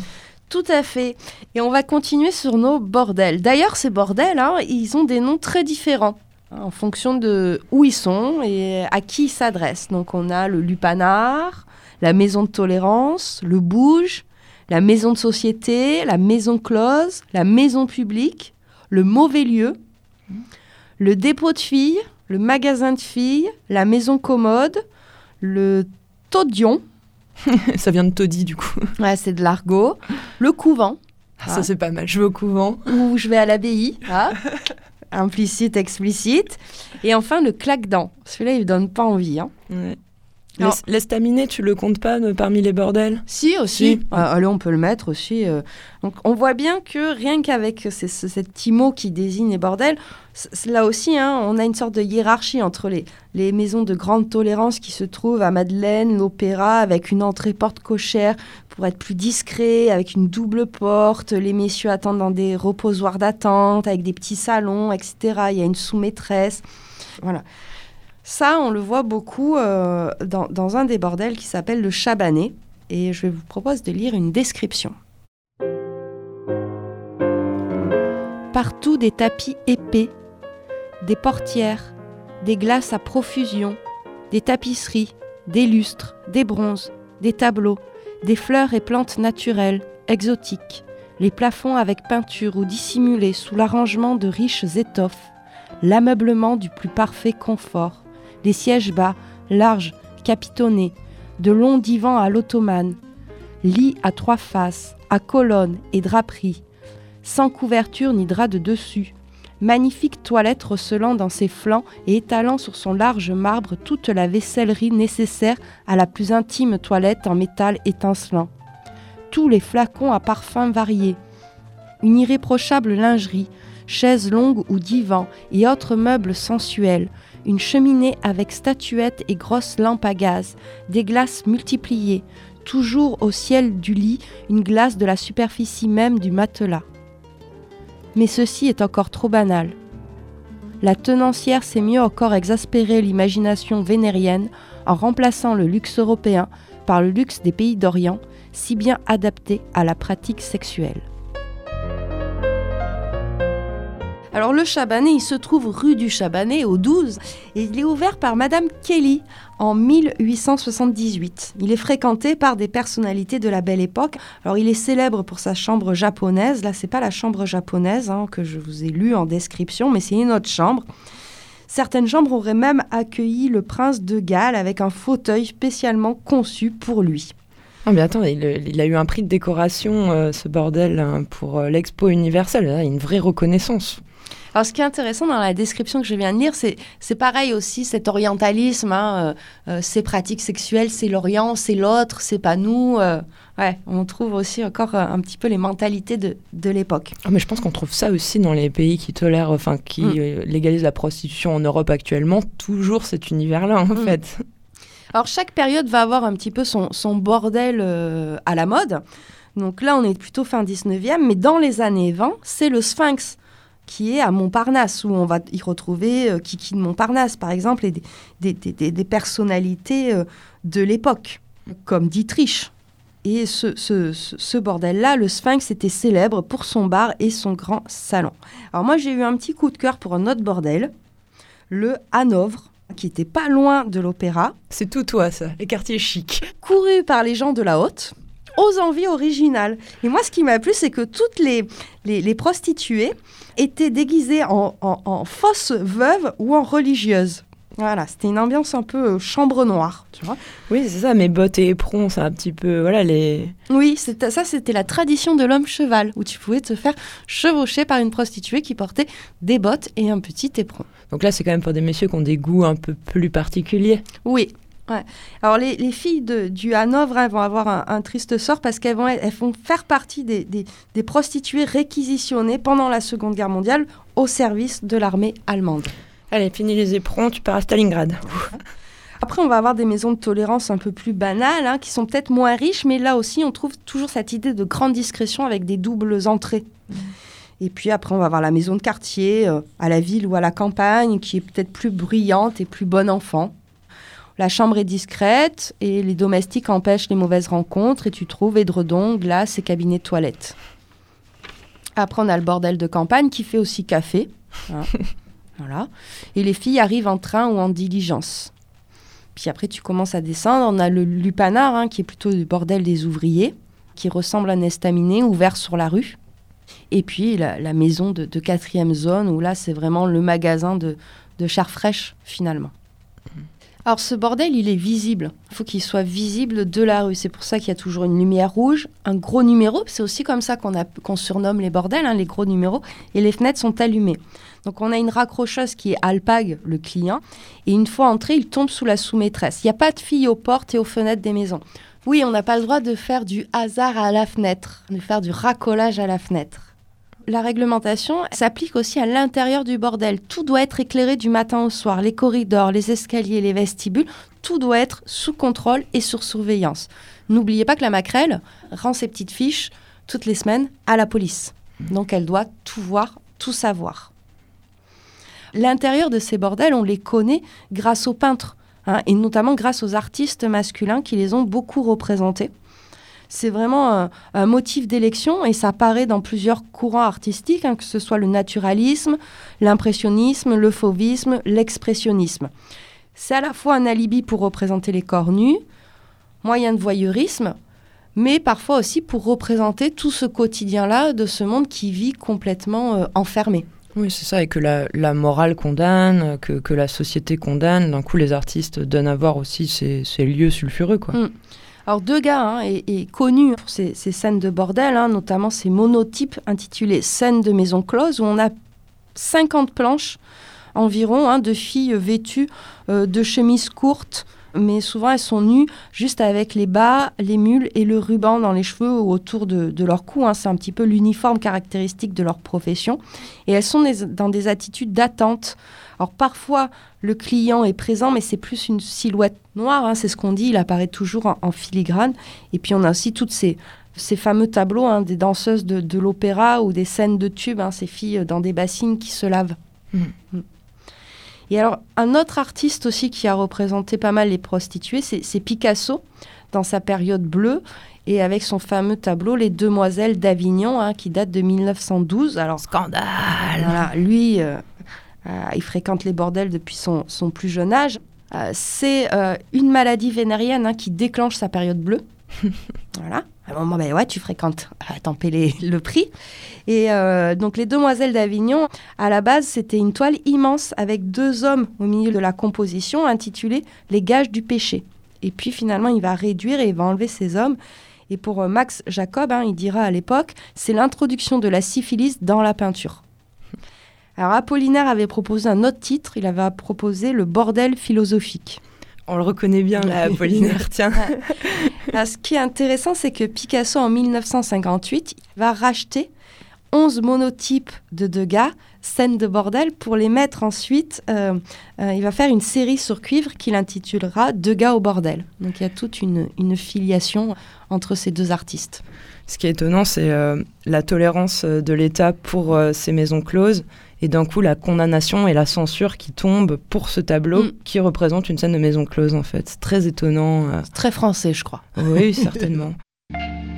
Tout à fait. Et on va continuer sur nos bordels. D'ailleurs, ces bordels, hein, ils ont des noms très différents hein, en fonction de où ils sont et à qui ils s'adressent. Donc, on a le lupanar, la maison de tolérance, le bouge, la maison de société, la maison close, la maison publique, le mauvais lieu, le dépôt de filles, le magasin de filles, la maison commode, le taudion, [LAUGHS] Ça vient de Toddy, du coup. ouais, c'est de l'argot, le couvent, Ah, Ça, c'est pas mal. Je vais au couvent. ou je vais à l'abbaye, hein, implicite, explicite, et enfin le claque-dent. Celui-là, il ne donne pas envie. Hein. Ouais. L'estaminet, tu le comptes pas euh, parmi les bordels? Si, aussi. Si. Ah, allez, on peut le mettre aussi. euh. Donc, on voit bien que rien qu'avec ces, ce, cet petit mot qui désigne les bordels, là aussi, hein, on a une sorte de hiérarchie entre les, les maisons de grande tolérance qui se trouvent à Madeleine, l'Opéra, avec une entrée porte cochère pour être plus discret, avec une double porte. Les messieurs attendent dans des reposoirs d'attente, avec des petits salons, etc. Il y a une sous-maîtresse. Voilà. Ça, on le voit beaucoup euh, dans, un des bordels qui s'appelle le Chabanet. Et je vous propose de lire une description. Partout des tapis épais, des portières, des glaces à profusion, des tapisseries, des lustres, des bronzes, des tableaux, des fleurs et plantes naturelles, exotiques, les plafonds avec peinture ou dissimulés sous l'arrangement de riches étoffes, l'ameublement du plus parfait confort, des sièges bas, larges, capitonnés, de longs divans à l'ottomane, lits à trois faces, à colonnes et draperies, sans couverture ni drap de dessus, magnifique toilette recelant dans ses flancs et étalant sur son large marbre toute la vaissellerie nécessaire à la plus intime toilette en métal étincelant. Tous les flacons à parfums variés, une irréprochable lingerie, chaises longues ou divans et autres meubles sensuels, une cheminée avec statuettes et grosses lampes à gaz, des glaces multipliées, toujours au ciel du lit une glace de la superficie même du matelas. Mais ceci est encore trop banal. La tenancière sait mieux encore exaspérer l'imagination vénérienne en remplaçant le luxe européen par le luxe des pays d'Orient, si bien adapté à la pratique sexuelle. Alors le Chabanais, il se trouve rue du Chabanais au 12 et il est ouvert par Madame Kelly en 1878. Il est fréquenté par des personnalités de la belle époque. Alors il est célèbre pour sa chambre japonaise. Là, c'est pas la chambre japonaise hein, que je vous ai lu en description, mais c'est une autre chambre. Certaines chambres auraient même accueilli le prince de Galles avec un fauteuil spécialement conçu pour lui. Ah mais attends, il, il a eu un prix de décoration, euh, ce bordel, hein, pour euh, l'expo universelle. Là, une vraie reconnaissance. Alors, ce qui est intéressant dans la description que je viens de lire, c'est, c'est pareil aussi, cet orientalisme, hein, euh, euh, ces pratiques sexuelles, c'est l'Orient, c'est l'autre, c'est pas nous. euh, ouais, on trouve aussi encore un petit peu les mentalités de, de l'époque. Ah, mais je pense qu'on trouve ça aussi dans les pays qui tolèrent, enfin, qui Mm. euh, légalisent la prostitution en Europe actuellement. Toujours cet univers-là, en Mm. fait. Alors, chaque période va avoir un petit peu son, son bordel à la mode. Donc là, on est plutôt fin 19e, mais dans les années 20, c'est le Sphinx qui est à Montparnasse, où on va y retrouver euh, Kiki de Montparnasse, par exemple, et des, des- des- personnalités euh, de l'époque, comme Dietrich. Et ce, ce- ce- ce bordel-là, le Sphinx était célèbre pour son bar et son grand salon. Alors moi, j'ai eu un petit coup de cœur pour un autre bordel, le Hanovre, qui était pas loin de l'opéra, C'est tout toi, ça. Les quartiers chics. couru par les gens de la haute, aux envies originales. Et moi, ce qui m'a plu, c'est que toutes les, les, les prostituées étaient déguisées en, en, en fausses veuves ou en religieuses. Voilà, c'était une ambiance un peu euh, chambre noire, tu vois. Oui, c'est ça, mes bottes et éperons, c'est un petit peu. Voilà, les. Oui, c'était- ça, c'était la tradition de l'homme cheval, où tu pouvais te faire chevaucher par une prostituée qui portait des bottes et un petit éperon. Donc là, c'est quand même pour des messieurs qui ont des goûts un peu plus particuliers. Oui. Ouais. Alors les, les filles de, du Hanovre elles vont avoir un, un triste sort parce qu'elles vont, elles vont faire partie des, des- des prostituées réquisitionnées pendant la Seconde Guerre mondiale au service de l'armée allemande. Allez, fini les éperons, tu pars à Stalingrad. Après, on va avoir des maisons de tolérance un peu plus banales, hein, qui sont peut-être moins riches, mais là aussi, on trouve toujours cette idée de grande discrétion avec des doubles entrées. Et puis après, on va avoir la maison de quartier, euh, à la ville ou à la campagne, qui est peut-être plus bruyante et plus bon enfant. La chambre est discrète et les domestiques empêchent les mauvaises rencontres et tu trouves édredons, glace et cabinet de toilette. Après, on a le bordel de campagne qui fait aussi café. hein. [LAUGHS] voilà. Et les filles arrivent en train ou en diligence. Puis après, tu commences à descendre. On a le lupanar, hein, qui est plutôt le bordel des ouvriers, qui ressemble à un estaminet ouvert sur la rue. Et puis la, la maison de, de quatrième zone, où là, c'est vraiment le magasin de, de chair fraîche, finalement. Alors ce bordel, il est visible. Il faut qu'il soit visible de la rue. C'est pour ça qu'il y a toujours une lumière rouge, un gros numéro. C'est aussi comme ça qu'on surnomme les bordels, hein, les gros numéros. Et les fenêtres sont allumées. Donc on a une raccrocheuse qui est Alpag, le client. Et une fois entré, il tombe sous la sous-maîtresse. Il n'y a pas de filles aux portes et aux fenêtres des maisons. Oui, on n'a pas le droit de faire du hasard à la fenêtre, de faire du racolage à la fenêtre. La réglementation s'applique aussi à l'intérieur du bordel. Tout doit être éclairé du matin au soir. Les corridors, les escaliers, les vestibules, tout doit être sous contrôle et sur surveillance. N'oubliez pas que la maquerelle rend ses petites fiches toutes les semaines à la police. Donc elle doit tout voir, tout savoir. L'intérieur de ces bordels, on les connaît grâce aux peintres, hein, et notamment grâce aux artistes masculins qui les ont beaucoup représentés. C'est vraiment un, un motif d'élection et ça apparaît dans plusieurs courants artistiques, hein, que ce soit le naturalisme, l'impressionnisme, le fauvisme, l'expressionnisme. C'est à la fois un alibi pour représenter les corps nus, moyen de voyeurisme, mais parfois aussi pour représenter tout ce quotidien-là de ce monde qui vit complètement euh, enfermé. Oui, c'est ça, et que la, la morale condamne, que, que la société condamne. D'un coup, les artistes donnent à voir aussi ces, ces lieux sulfureux, quoi. Mm. Alors Degas hein, est, connu pour ses, scènes de bordel, hein, notamment ses monotypes intitulés Scènes de maison close, où on a 50 planches environ hein, de filles vêtues euh, de chemises courtes, mais souvent elles sont nues juste avec les bas, les mules et le ruban dans les cheveux ou autour de, leur cou. hein. C'est un petit peu l'uniforme caractéristique de leur profession. Et elles sont dans des attitudes d'attente. Alors parfois, le client est présent, mais c'est plus une silhouette noire, hein, c'est ce qu'on dit, il apparaît toujours en, en filigrane. Et puis on a aussi toutes ces, ces fameux tableaux hein, des danseuses de, de l'opéra ou des scènes de tubes, hein, ces filles dans des bassines qui se lavent. Mhm. Mm. Et alors, un autre artiste aussi qui a représenté pas mal les prostituées, c'est Picasso. dans sa période bleue et avec son fameux tableau Les Demoiselles d'Avignon hein, qui date de 1912. Alors Scandale voilà, lui, euh, euh, il fréquente les bordels depuis son, son plus jeune âge. Euh, c'est euh, une maladie vénérienne hein, qui déclenche sa période bleue. [LAUGHS] voilà. À un moment, ben ouais, tu fréquentes, euh, les- le prix. Et euh, donc, les Demoiselles d'Avignon, à la base, c'était une toile immense avec deux hommes au milieu de la composition intitulée Les gages du péché. Et puis, finalement, il va réduire et il va enlever ces hommes. Et pour euh, Max Jacob, hein, il dira à l'époque, c'est l'introduction de la syphilis dans la peinture. Alors, Apollinaire avait proposé un autre titre, il avait proposé le bordel philosophique. On le reconnaît bien là, [LAUGHS] Apollinaire, tiens. Alors, ce qui est intéressant, c'est que Picasso, en 1958, va racheter 11 monotypes de Degas, scènes de bordel, pour les mettre ensuite. euh, euh, il va faire une série sur cuivre qu'il intitulera Degas au bordel. Donc il y a toute une, une filiation entre ces deux artistes. Ce qui est étonnant, c'est euh, la tolérance de l'État pour ces maisons closes et d'un coup la condamnation et la censure qui tombent pour ce tableau Mm. qui représente une scène de maison close en fait. C'est très étonnant. euh. C'est très français, je crois. Oui, certainement. [LAUGHS]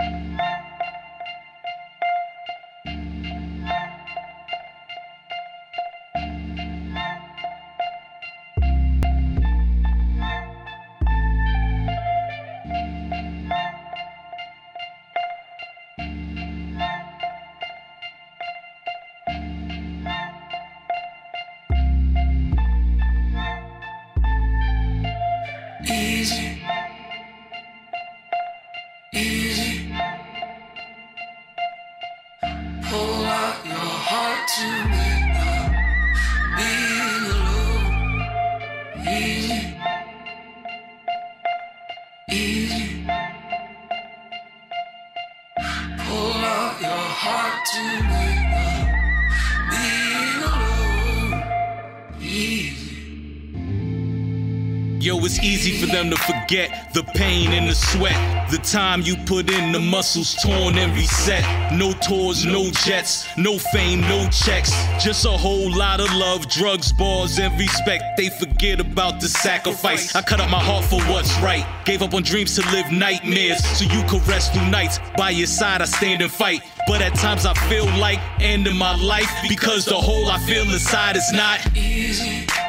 sweat. The time you put in, the muscles torn and reset. No tours, no jets, no fame, no checks. Just a whole lot of love, drugs, bars, and respect. They forget about the sacrifice. I cut up my heart for what's right. Gave up on dreams to live nightmares so you could rest through nights. By your side, I stand and fight. But at times I feel like ending my life because the hole I feel inside is not Easy. Easy.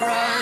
surprise.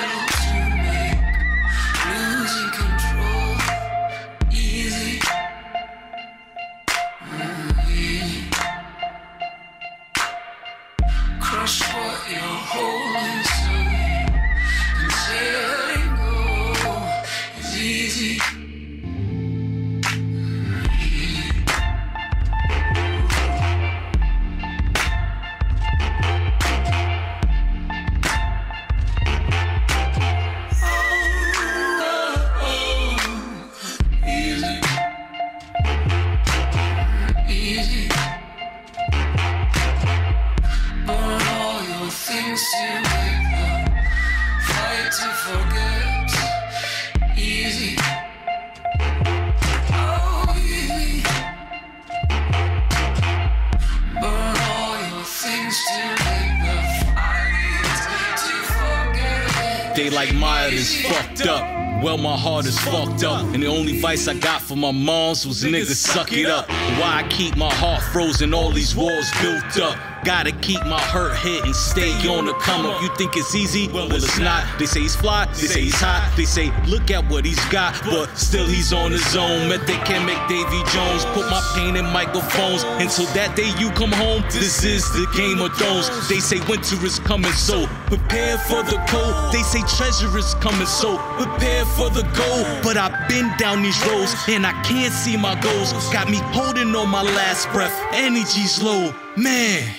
Fucked up. And the only vice I got from my moms was niggas suck it up. Why I keep my heart frozen, all these walls built up. Gotta keep my hurt hit and stay on the come up. You think it's easy? Well, it's not. They say he's fly, they say he's hot. They say, look at what he's got, but still he's on his own. Bet they can make Davy Jones put my pain in microphones. Until that day you come home, this is the Game of Thrones. They say winter is coming, so prepare for the cold. They say treasure is coming, so prepare for the gold. But I've been down these roads and I can't see my goals. Got me holding on my last breath. Energy's low, man.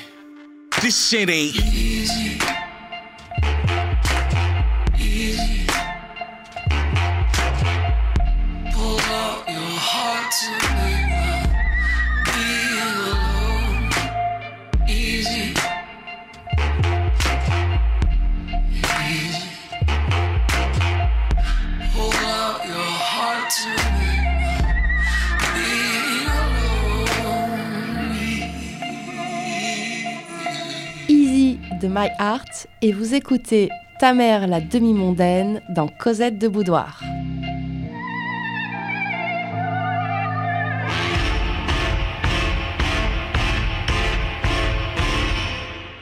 This shit ain't de My Heart et vous écoutez Ta mère la demi-mondaine dans Cosette de Boudoir.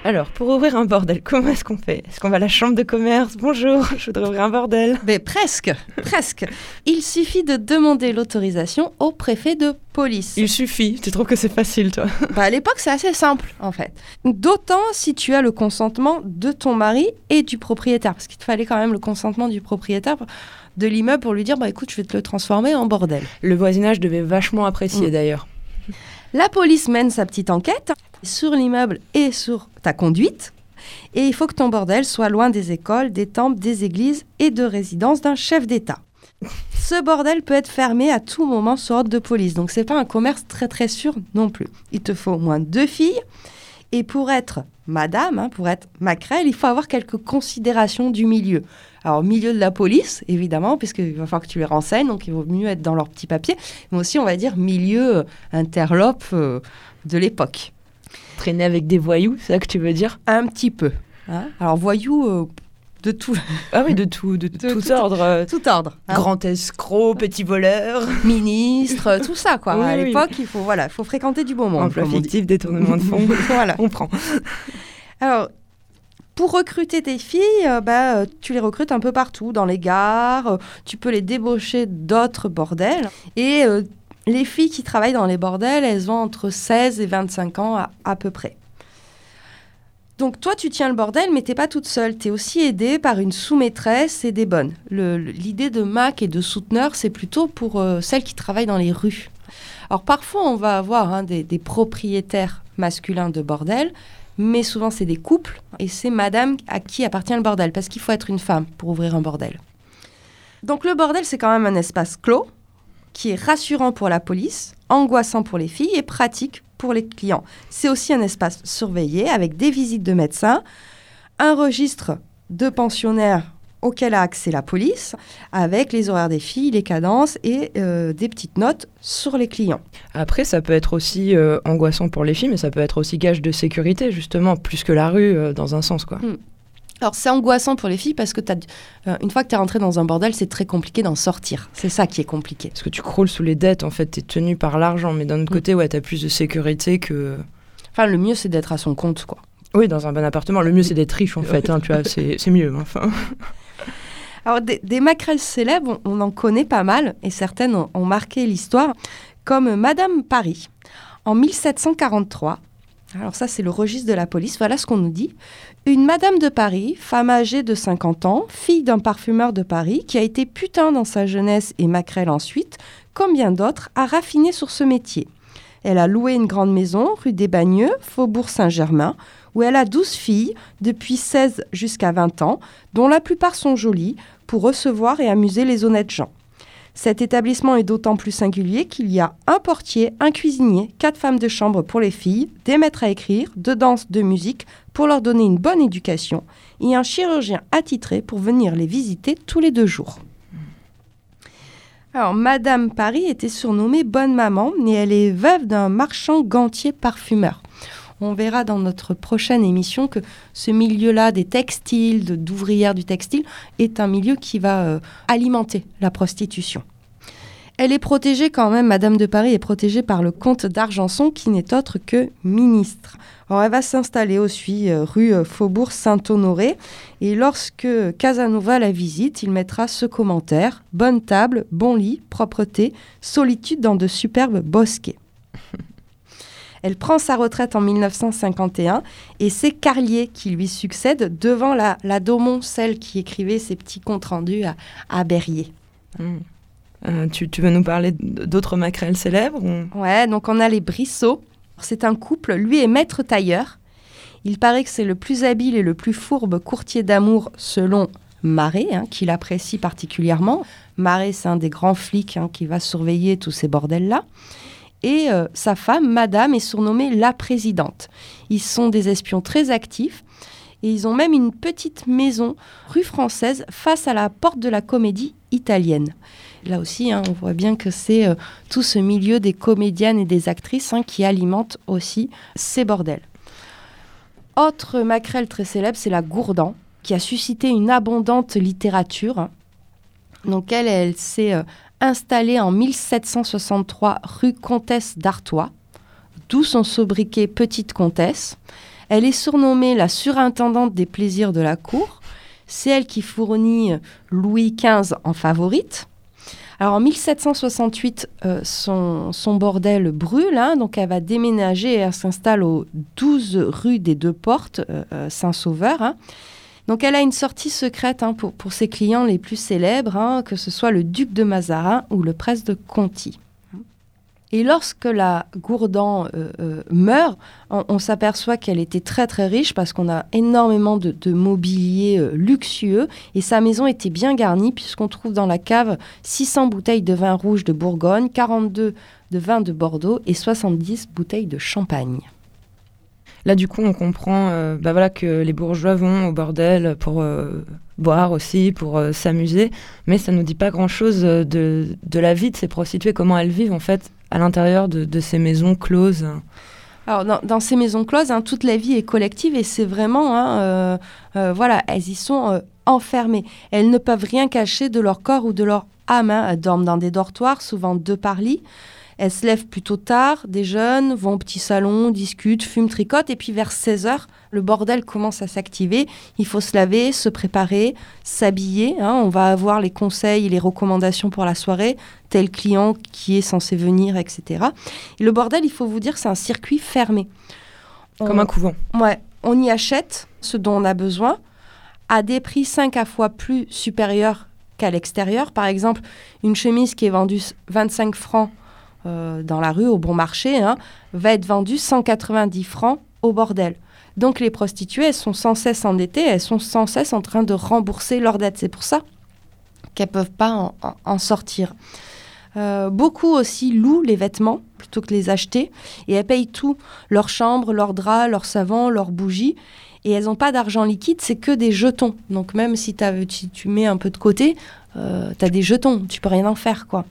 Alors, pour ouvrir un bordel, comment est-ce qu'on fait? Est-ce qu'on va à la chambre de commerce? Bonjour, je voudrais ouvrir un bordel. Mais presque, presque. Il suffit de demander l'autorisation au préfet de police. Il suffit, tu trouves que c'est facile, toi? [LAUGHS] Bah, à l'époque, c'est assez simple, en fait. D'autant si tu as le consentement de ton mari et du propriétaire, parce qu'il te fallait quand même le consentement du propriétaire de l'immeuble pour lui dire, bah écoute, je vais te le transformer en bordel. Le voisinage devait vachement apprécier Mm. d'ailleurs. La police mène sa petite enquête sur l'immeuble et sur ta conduite. Et il faut que ton bordel soit loin des écoles, des temples, des églises et de résidences d'un chef d'État. Ce bordel peut être fermé à tout moment sur ordre de police. Donc c'est pas un commerce très très sûr non plus. Il te faut au moins deux filles. Et pour être madame, hein, pour être maquerelle, il faut avoir quelques considérations du milieu. Alors, milieu de la police, évidemment, puisqu'il va falloir que tu les renseignes, donc il vaut mieux être dans leurs petits papiers. Mais aussi, on va dire, milieu euh, interlope euh, de l'époque. Traîner avec des voyous, c'est ça que tu veux dire Un petit peu. hein. Alors, voyou euh, de tout, Ah oui, de tout, de, De tout tout- ordre. euh, tout ordre. hein. Grand escroc, petit voleur, ministre, tout ça, quoi. Oui, à oui. l'époque, il faut, voilà, il faut fréquenter du bon monde. emploi fictif, détournement de fonds. [LAUGHS] voilà. On prend. Alors, pour recruter tes filles, euh, bah, euh, tu les recrutes un peu partout, dans les gares, euh, tu peux les débaucher d'autres bordels. Et euh, les filles qui travaillent dans les bordels, elles ont entre 16 et 25 ans à, peu près. Donc toi, tu tiens le bordel, mais t'es pas toute seule. Tu es aussi aidée par une sous-maîtresse et des bonnes. L'idée de MAC et de souteneur, c'est plutôt pour euh, celles qui travaillent dans les rues. Alors parfois, on va avoir hein, des, des propriétaires masculins de bordel, mais souvent c'est des couples et c'est madame à qui appartient le bordel parce qu'il faut être une femme pour ouvrir un bordel. Donc le bordel c'est quand même un espace clos qui est rassurant pour la police, angoissant pour les filles et pratique pour les clients. C'est aussi un espace surveillé avec des visites de médecins, un registre de pensionnaires auquel a accès la police, avec les horaires des filles, les cadences et euh, des petites notes sur les clients. Après, ça peut être aussi euh, angoissant pour les filles, mais ça peut être aussi gage de sécurité, justement, plus que la rue, euh, dans un sens, quoi. Alors c'est angoissant pour les filles parce que t'as, euh, une fois que tu es rentré dans un bordel, c'est très compliqué d'en sortir. C'est ça qui est compliqué. Parce que tu croules sous les dettes, en fait, t'es tenu par l'argent, mais d'un autre Mm. côté, ouais, t'as plus de sécurité que... Enfin, le mieux, c'est d'être à son compte, quoi. Oui, dans un bon appartement, le mieux c'est d'être riche, en fait, hein, tu vois, [LAUGHS] c'est c'est mieux, enfin. Alors, des, des maquerelles célèbres, on, on en connaît pas mal, et certaines ont, ont marqué l'histoire, comme Madame Paris, en 1743. Alors ça, c'est le registre de la police. Voilà ce qu'on nous dit. Une Madame de Paris, femme âgée de 50 ans, fille d'un parfumeur de Paris, qui a été putain dans sa jeunesse et maquerelle ensuite, comme bien d'autres, a raffiné sur ce métier. Elle a loué une grande maison, rue des Bagneux, Faubourg Saint-Germain, où elle a 12 filles, depuis 16 jusqu'à 20 ans, dont la plupart sont jolies, pour recevoir et amuser les honnêtes gens. Cet établissement est d'autant plus singulier qu'il y a un portier, un cuisinier, quatre femmes de chambre pour les filles, des maîtres à écrire, de danse, de musique, pour leur donner une bonne éducation, et un chirurgien attitré pour venir les visiter tous les deux jours. Alors, Madame Paris était surnommée Bonne Maman, et elle est veuve d'un marchand gantier parfumeur. On verra dans notre prochaine émission que ce milieu-là des textiles, de- d'ouvrières du textile, est un milieu qui va euh, alimenter la prostitution. Elle est protégée quand même, Madame de Paris est protégée par le comte d'Argenson qui n'est autre que ministre. Alors elle va s'installer aussi euh, rue euh, Faubourg Saint-Honoré et lorsque Casanova la visite, il mettra ce commentaire Bonne table, bon lit, propreté, solitude dans de superbes bosquets. [LAUGHS] Elle prend sa retraite en 1951 et c'est Carlier qui lui succède devant la, la Daumont, celle qui écrivait ses petits comptes rendus à, à Berrier. Mm. Euh, tu, tu veux nous parler d'autres maquerelles célèbres ou- Ouais, donc on a les Brissot. C'est un couple, lui est maître tailleur. Il paraît que c'est le plus habile et le plus fourbe courtier d'amour selon Marais, hein, qu'il apprécie particulièrement. Marais, c'est un des grands flics hein, qui va surveiller tous ces bordels-là. Et euh, sa femme, Madame, est surnommée la présidente. Ils sont des espions très actifs et ils ont même une petite maison rue française face à la porte de la comédie italienne. Là aussi, hein, on voit bien que c'est euh, tout ce milieu des comédiennes et des actrices hein, qui alimente aussi ces bordels. autre maquerelle très célèbre, c'est la Gourdan, qui a suscité une abondante littérature. Donc elle, elle s'est euh, installée en 1763 rue Comtesse d'Artois, d'où son sobriquet Petite Comtesse. Elle est surnommée la surintendante des plaisirs de la cour. C'est elle qui fournit Louis XV en favorite. Alors en 1768, euh, son, bordel brûle, hein, donc elle va déménager et elle s'installe au 12 rue des Deux Portes, euh, euh, Saint-Sauveur. hein. Donc elle a une sortie secrète hein, pour, ses clients les plus célèbres, hein, que ce soit le duc de Mazarin ou le prince de Conti. Et lorsque la Gourdan euh, euh, meurt, on, s'aperçoit qu'elle était très très riche parce qu'on a énormément de, de mobilier euh, luxueux et sa maison était bien garnie puisqu'on trouve dans la cave 600 bouteilles de vin rouge de Bourgogne, 42 de vin de Bordeaux et 70 bouteilles de champagne. Là, du coup, on comprend euh, bah voilà, que les bourgeois vont au bordel pour euh, boire aussi, pour euh, s'amuser, mais ça nous dit pas grand-chose euh, de, de la vie de ces prostituées, comment elles vivent en fait à l'intérieur de, de ces maisons closes. Alors, dans, ces maisons closes, hein, toute la vie est collective et c'est vraiment, hein, voilà, elles y sont enfermées. Elles ne peuvent rien cacher de leur corps ou de leur âme. hein. Elles dorment dans des dortoirs, souvent deux par lit. Elles se lèvent plutôt tard, déjeunent, vont au petit salon, discutent, fument, tricotent. Et puis vers 16 heures, le bordel commence à s'activer. Il faut se laver, se préparer, s'habiller. hein. On va avoir les conseils et les recommandations pour la soirée, tel client qui est censé venir, etc. Et le bordel, il faut vous dire, c'est un circuit fermé. Comme un couvent. Ouais, on y achète ce dont on a besoin à des prix 5 à fois plus supérieurs qu'à l'extérieur. Par exemple, une chemise qui est vendue 25 francs euh, dans la rue, au bon marché, hein, va être vendue 190 francs au bordel. Donc les prostituées, elles sont sans cesse endettées, elles sont sans cesse en train de rembourser leurs dettes. C'est pour ça qu'elles ne peuvent pas en, sortir. Euh, beaucoup aussi louent les vêtements plutôt que les acheter et elles payent tout leur chambre, leurs draps, leurs savons, leurs bougies. Et elles n'ont pas d'argent liquide, c'est que des jetons. Donc même si, tu mets un peu de côté, tu as des jetons, tu peux rien en faire. quoi.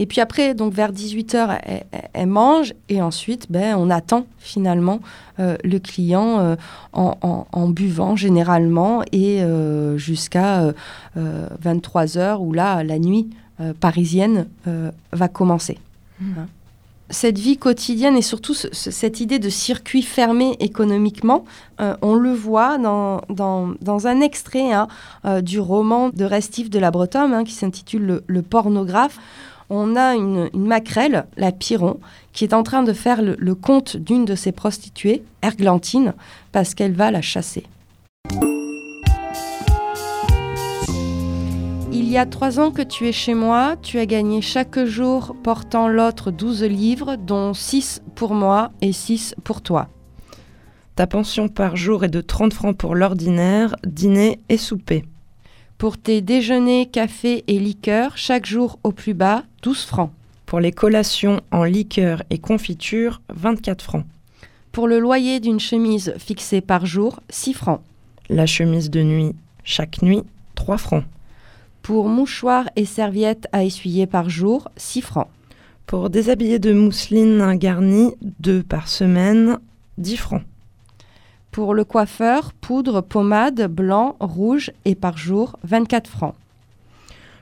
Et puis après, donc vers 18h, elles, elles- elles mangent et ensuite, ben, on attend finalement euh, le client euh, en, en- en buvant généralement et euh, jusqu'à 23h où là, la nuit parisienne va commencer. Hein. Cette vie quotidienne et surtout ce- ce- cette idée de circuit fermé économiquement, euh, on le voit dans, dans, dans un extrait hein, euh, du roman de Restif de la Bretonne hein, qui s'intitule le, Le pornographe. On a une, maquerelle, la Piron, qui est en train de faire le, le compte d'une de ses prostituées, Erglantine, parce qu'elle va la chasser. Il y a trois ans que tu es chez moi, tu as gagné chaque jour portant l'autre 12 livres, dont 6 pour moi et 6 pour toi. Ta pension par jour est de 30 francs pour l'ordinaire, dîner et souper. Pour tes déjeuners, cafés et liqueurs, chaque jour au plus bas, 12 francs. Pour les collations en liqueur et confiture, 24 francs. Pour le loyer d'une chemise fixée par jour, 6 francs. La chemise de nuit, chaque nuit, 3 francs. Pour mouchoirs et serviettes à essuyer par jour, 6 francs. Pour déshabiller de mousseline garnie, 2 par semaine, 10 francs. Pour le coiffeur, poudre, pommade, blanc, rouge et par jour, 24 francs.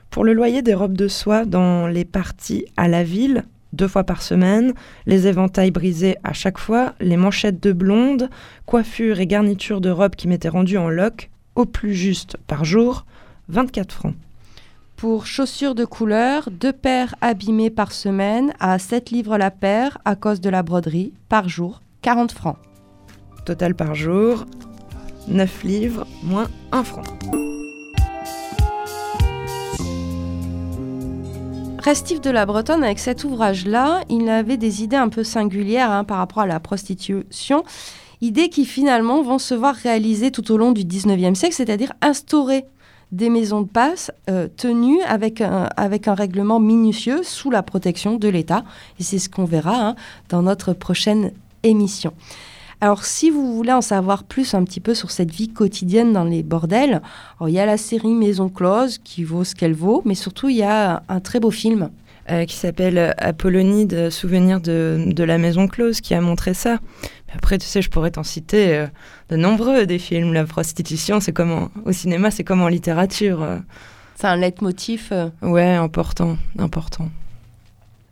Pour le loyer des robes de soie dans les parties à la ville, deux fois par semaine, les éventails brisés à chaque fois, les manchettes de blonde, coiffures et garnitures de robes qui m'étaient rendues en loques, au plus juste par jour, 24 francs. Pour chaussures de couleur, deux paires abîmées par semaine à 7 livres la paire à cause de la broderie, par jour, 40 francs. Total par jour, 9 livres moins 1 franc. Restif de la Bretonne, avec cet ouvrage-là, il avait des idées un peu singulières hein, par rapport à la prostitution, idées qui finalement vont se voir réalisées tout au long du 19e siècle, c'est-à-dire instaurer des maisons de passe euh, tenues avec un, règlement minutieux sous la protection de l'État. Et c'est ce qu'on verra hein, dans notre prochaine émission. Alors, si vous voulez en savoir plus un petit peu sur cette vie quotidienne dans les bordels, il y a la série Maison Close qui vaut ce qu'elle vaut, mais surtout il y a un très beau film. euh, qui s'appelle Apollonide, souvenir de, de, la maison close, qui a montré ça. après, tu sais, je pourrais t'en citer euh, de nombreux des films. La prostitution, c'est comme au cinéma, c'est comme en littérature. euh. C'est un leitmotiv. Ouais, important, important.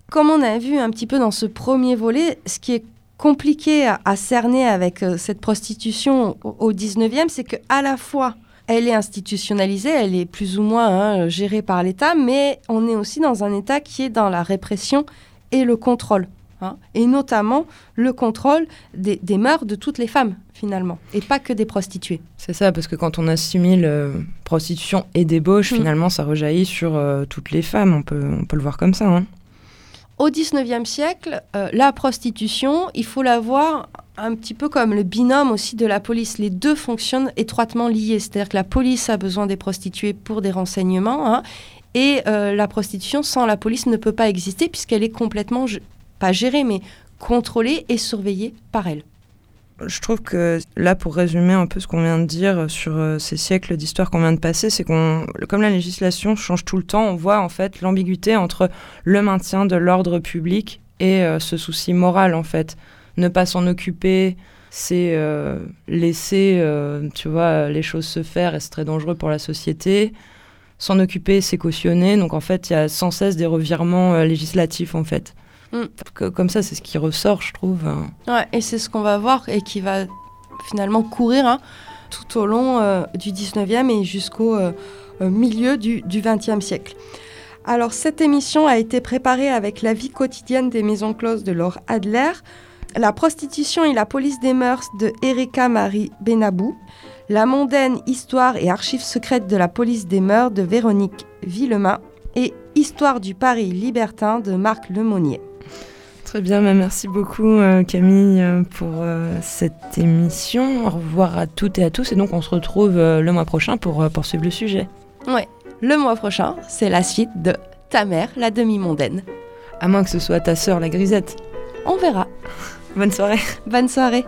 Comme on a vu un petit peu dans ce premier volet, ce qui est compliqué à, à cerner avec euh, cette prostitution au, au 19e, c'est qu'à la fois, elle est institutionnalisée, elle est plus ou moins hein, gérée par l'État, mais on est aussi dans un État qui est dans la répression et le contrôle. hein, et notamment le contrôle des, des mœurs de toutes les femmes, finalement, et pas que des prostituées. C'est ça, parce que quand on assimile euh, prostitution et débauche, Mm. finalement, ça rejaillit sur euh, toutes les femmes. On peut, on peut le voir comme ça. hein. Au 19e siècle, euh, la prostitution, il faut la voir un petit peu comme le binôme aussi de la police. Les deux fonctionnent étroitement liés. C'est-à-dire que la police a besoin des prostituées pour des renseignements. hein, et euh, la prostitution, sans la police, ne peut pas exister puisqu'elle est complètement, pas gérée, mais contrôlée et surveillée par elle. Je trouve que là, pour résumer un peu ce qu'on vient de dire sur euh, ces siècles d'histoire qu'on vient de passer, c'est qu'on, comme la législation change tout le temps, on voit en fait l'ambiguïté entre le maintien de l'ordre public et euh, ce souci moral en fait. Ne pas s'en occuper, c'est euh, laisser, tu vois, les choses se faire et c'est très dangereux pour la société. S'en occuper, c'est cautionner. Donc en fait, il y a sans cesse des revirements législatifs en fait. Mm. Comme ça, c'est ce qui ressort, je trouve. hein. Ouais, et c'est ce qu'on va voir et qui va finalement courir hein, tout au long euh, du 19e et jusqu'au euh, euh, milieu du, du 20e siècle. Alors cette émission a été préparée avec la vie quotidienne des maisons closes de Laure Adler, la prostitution et la police des mœurs de Erika Marie Benabou, la mondaine histoire et archives secrètes de la police des mœurs de Véronique Villemain et Histoire du Paris libertin de Marc Lemonnier. Très bien, bah, merci beaucoup euh, Camille euh, pour euh, cette émission. Au revoir à toutes et à tous et donc on se retrouve le mois prochain pour poursuivre le sujet. Le mois prochain, c'est la suite de Ta mère, la demi-mondaine. À moins que ce soit ta sœur la grisette. On verra. [LAUGHS] Bonne soirée. Bonne soirée.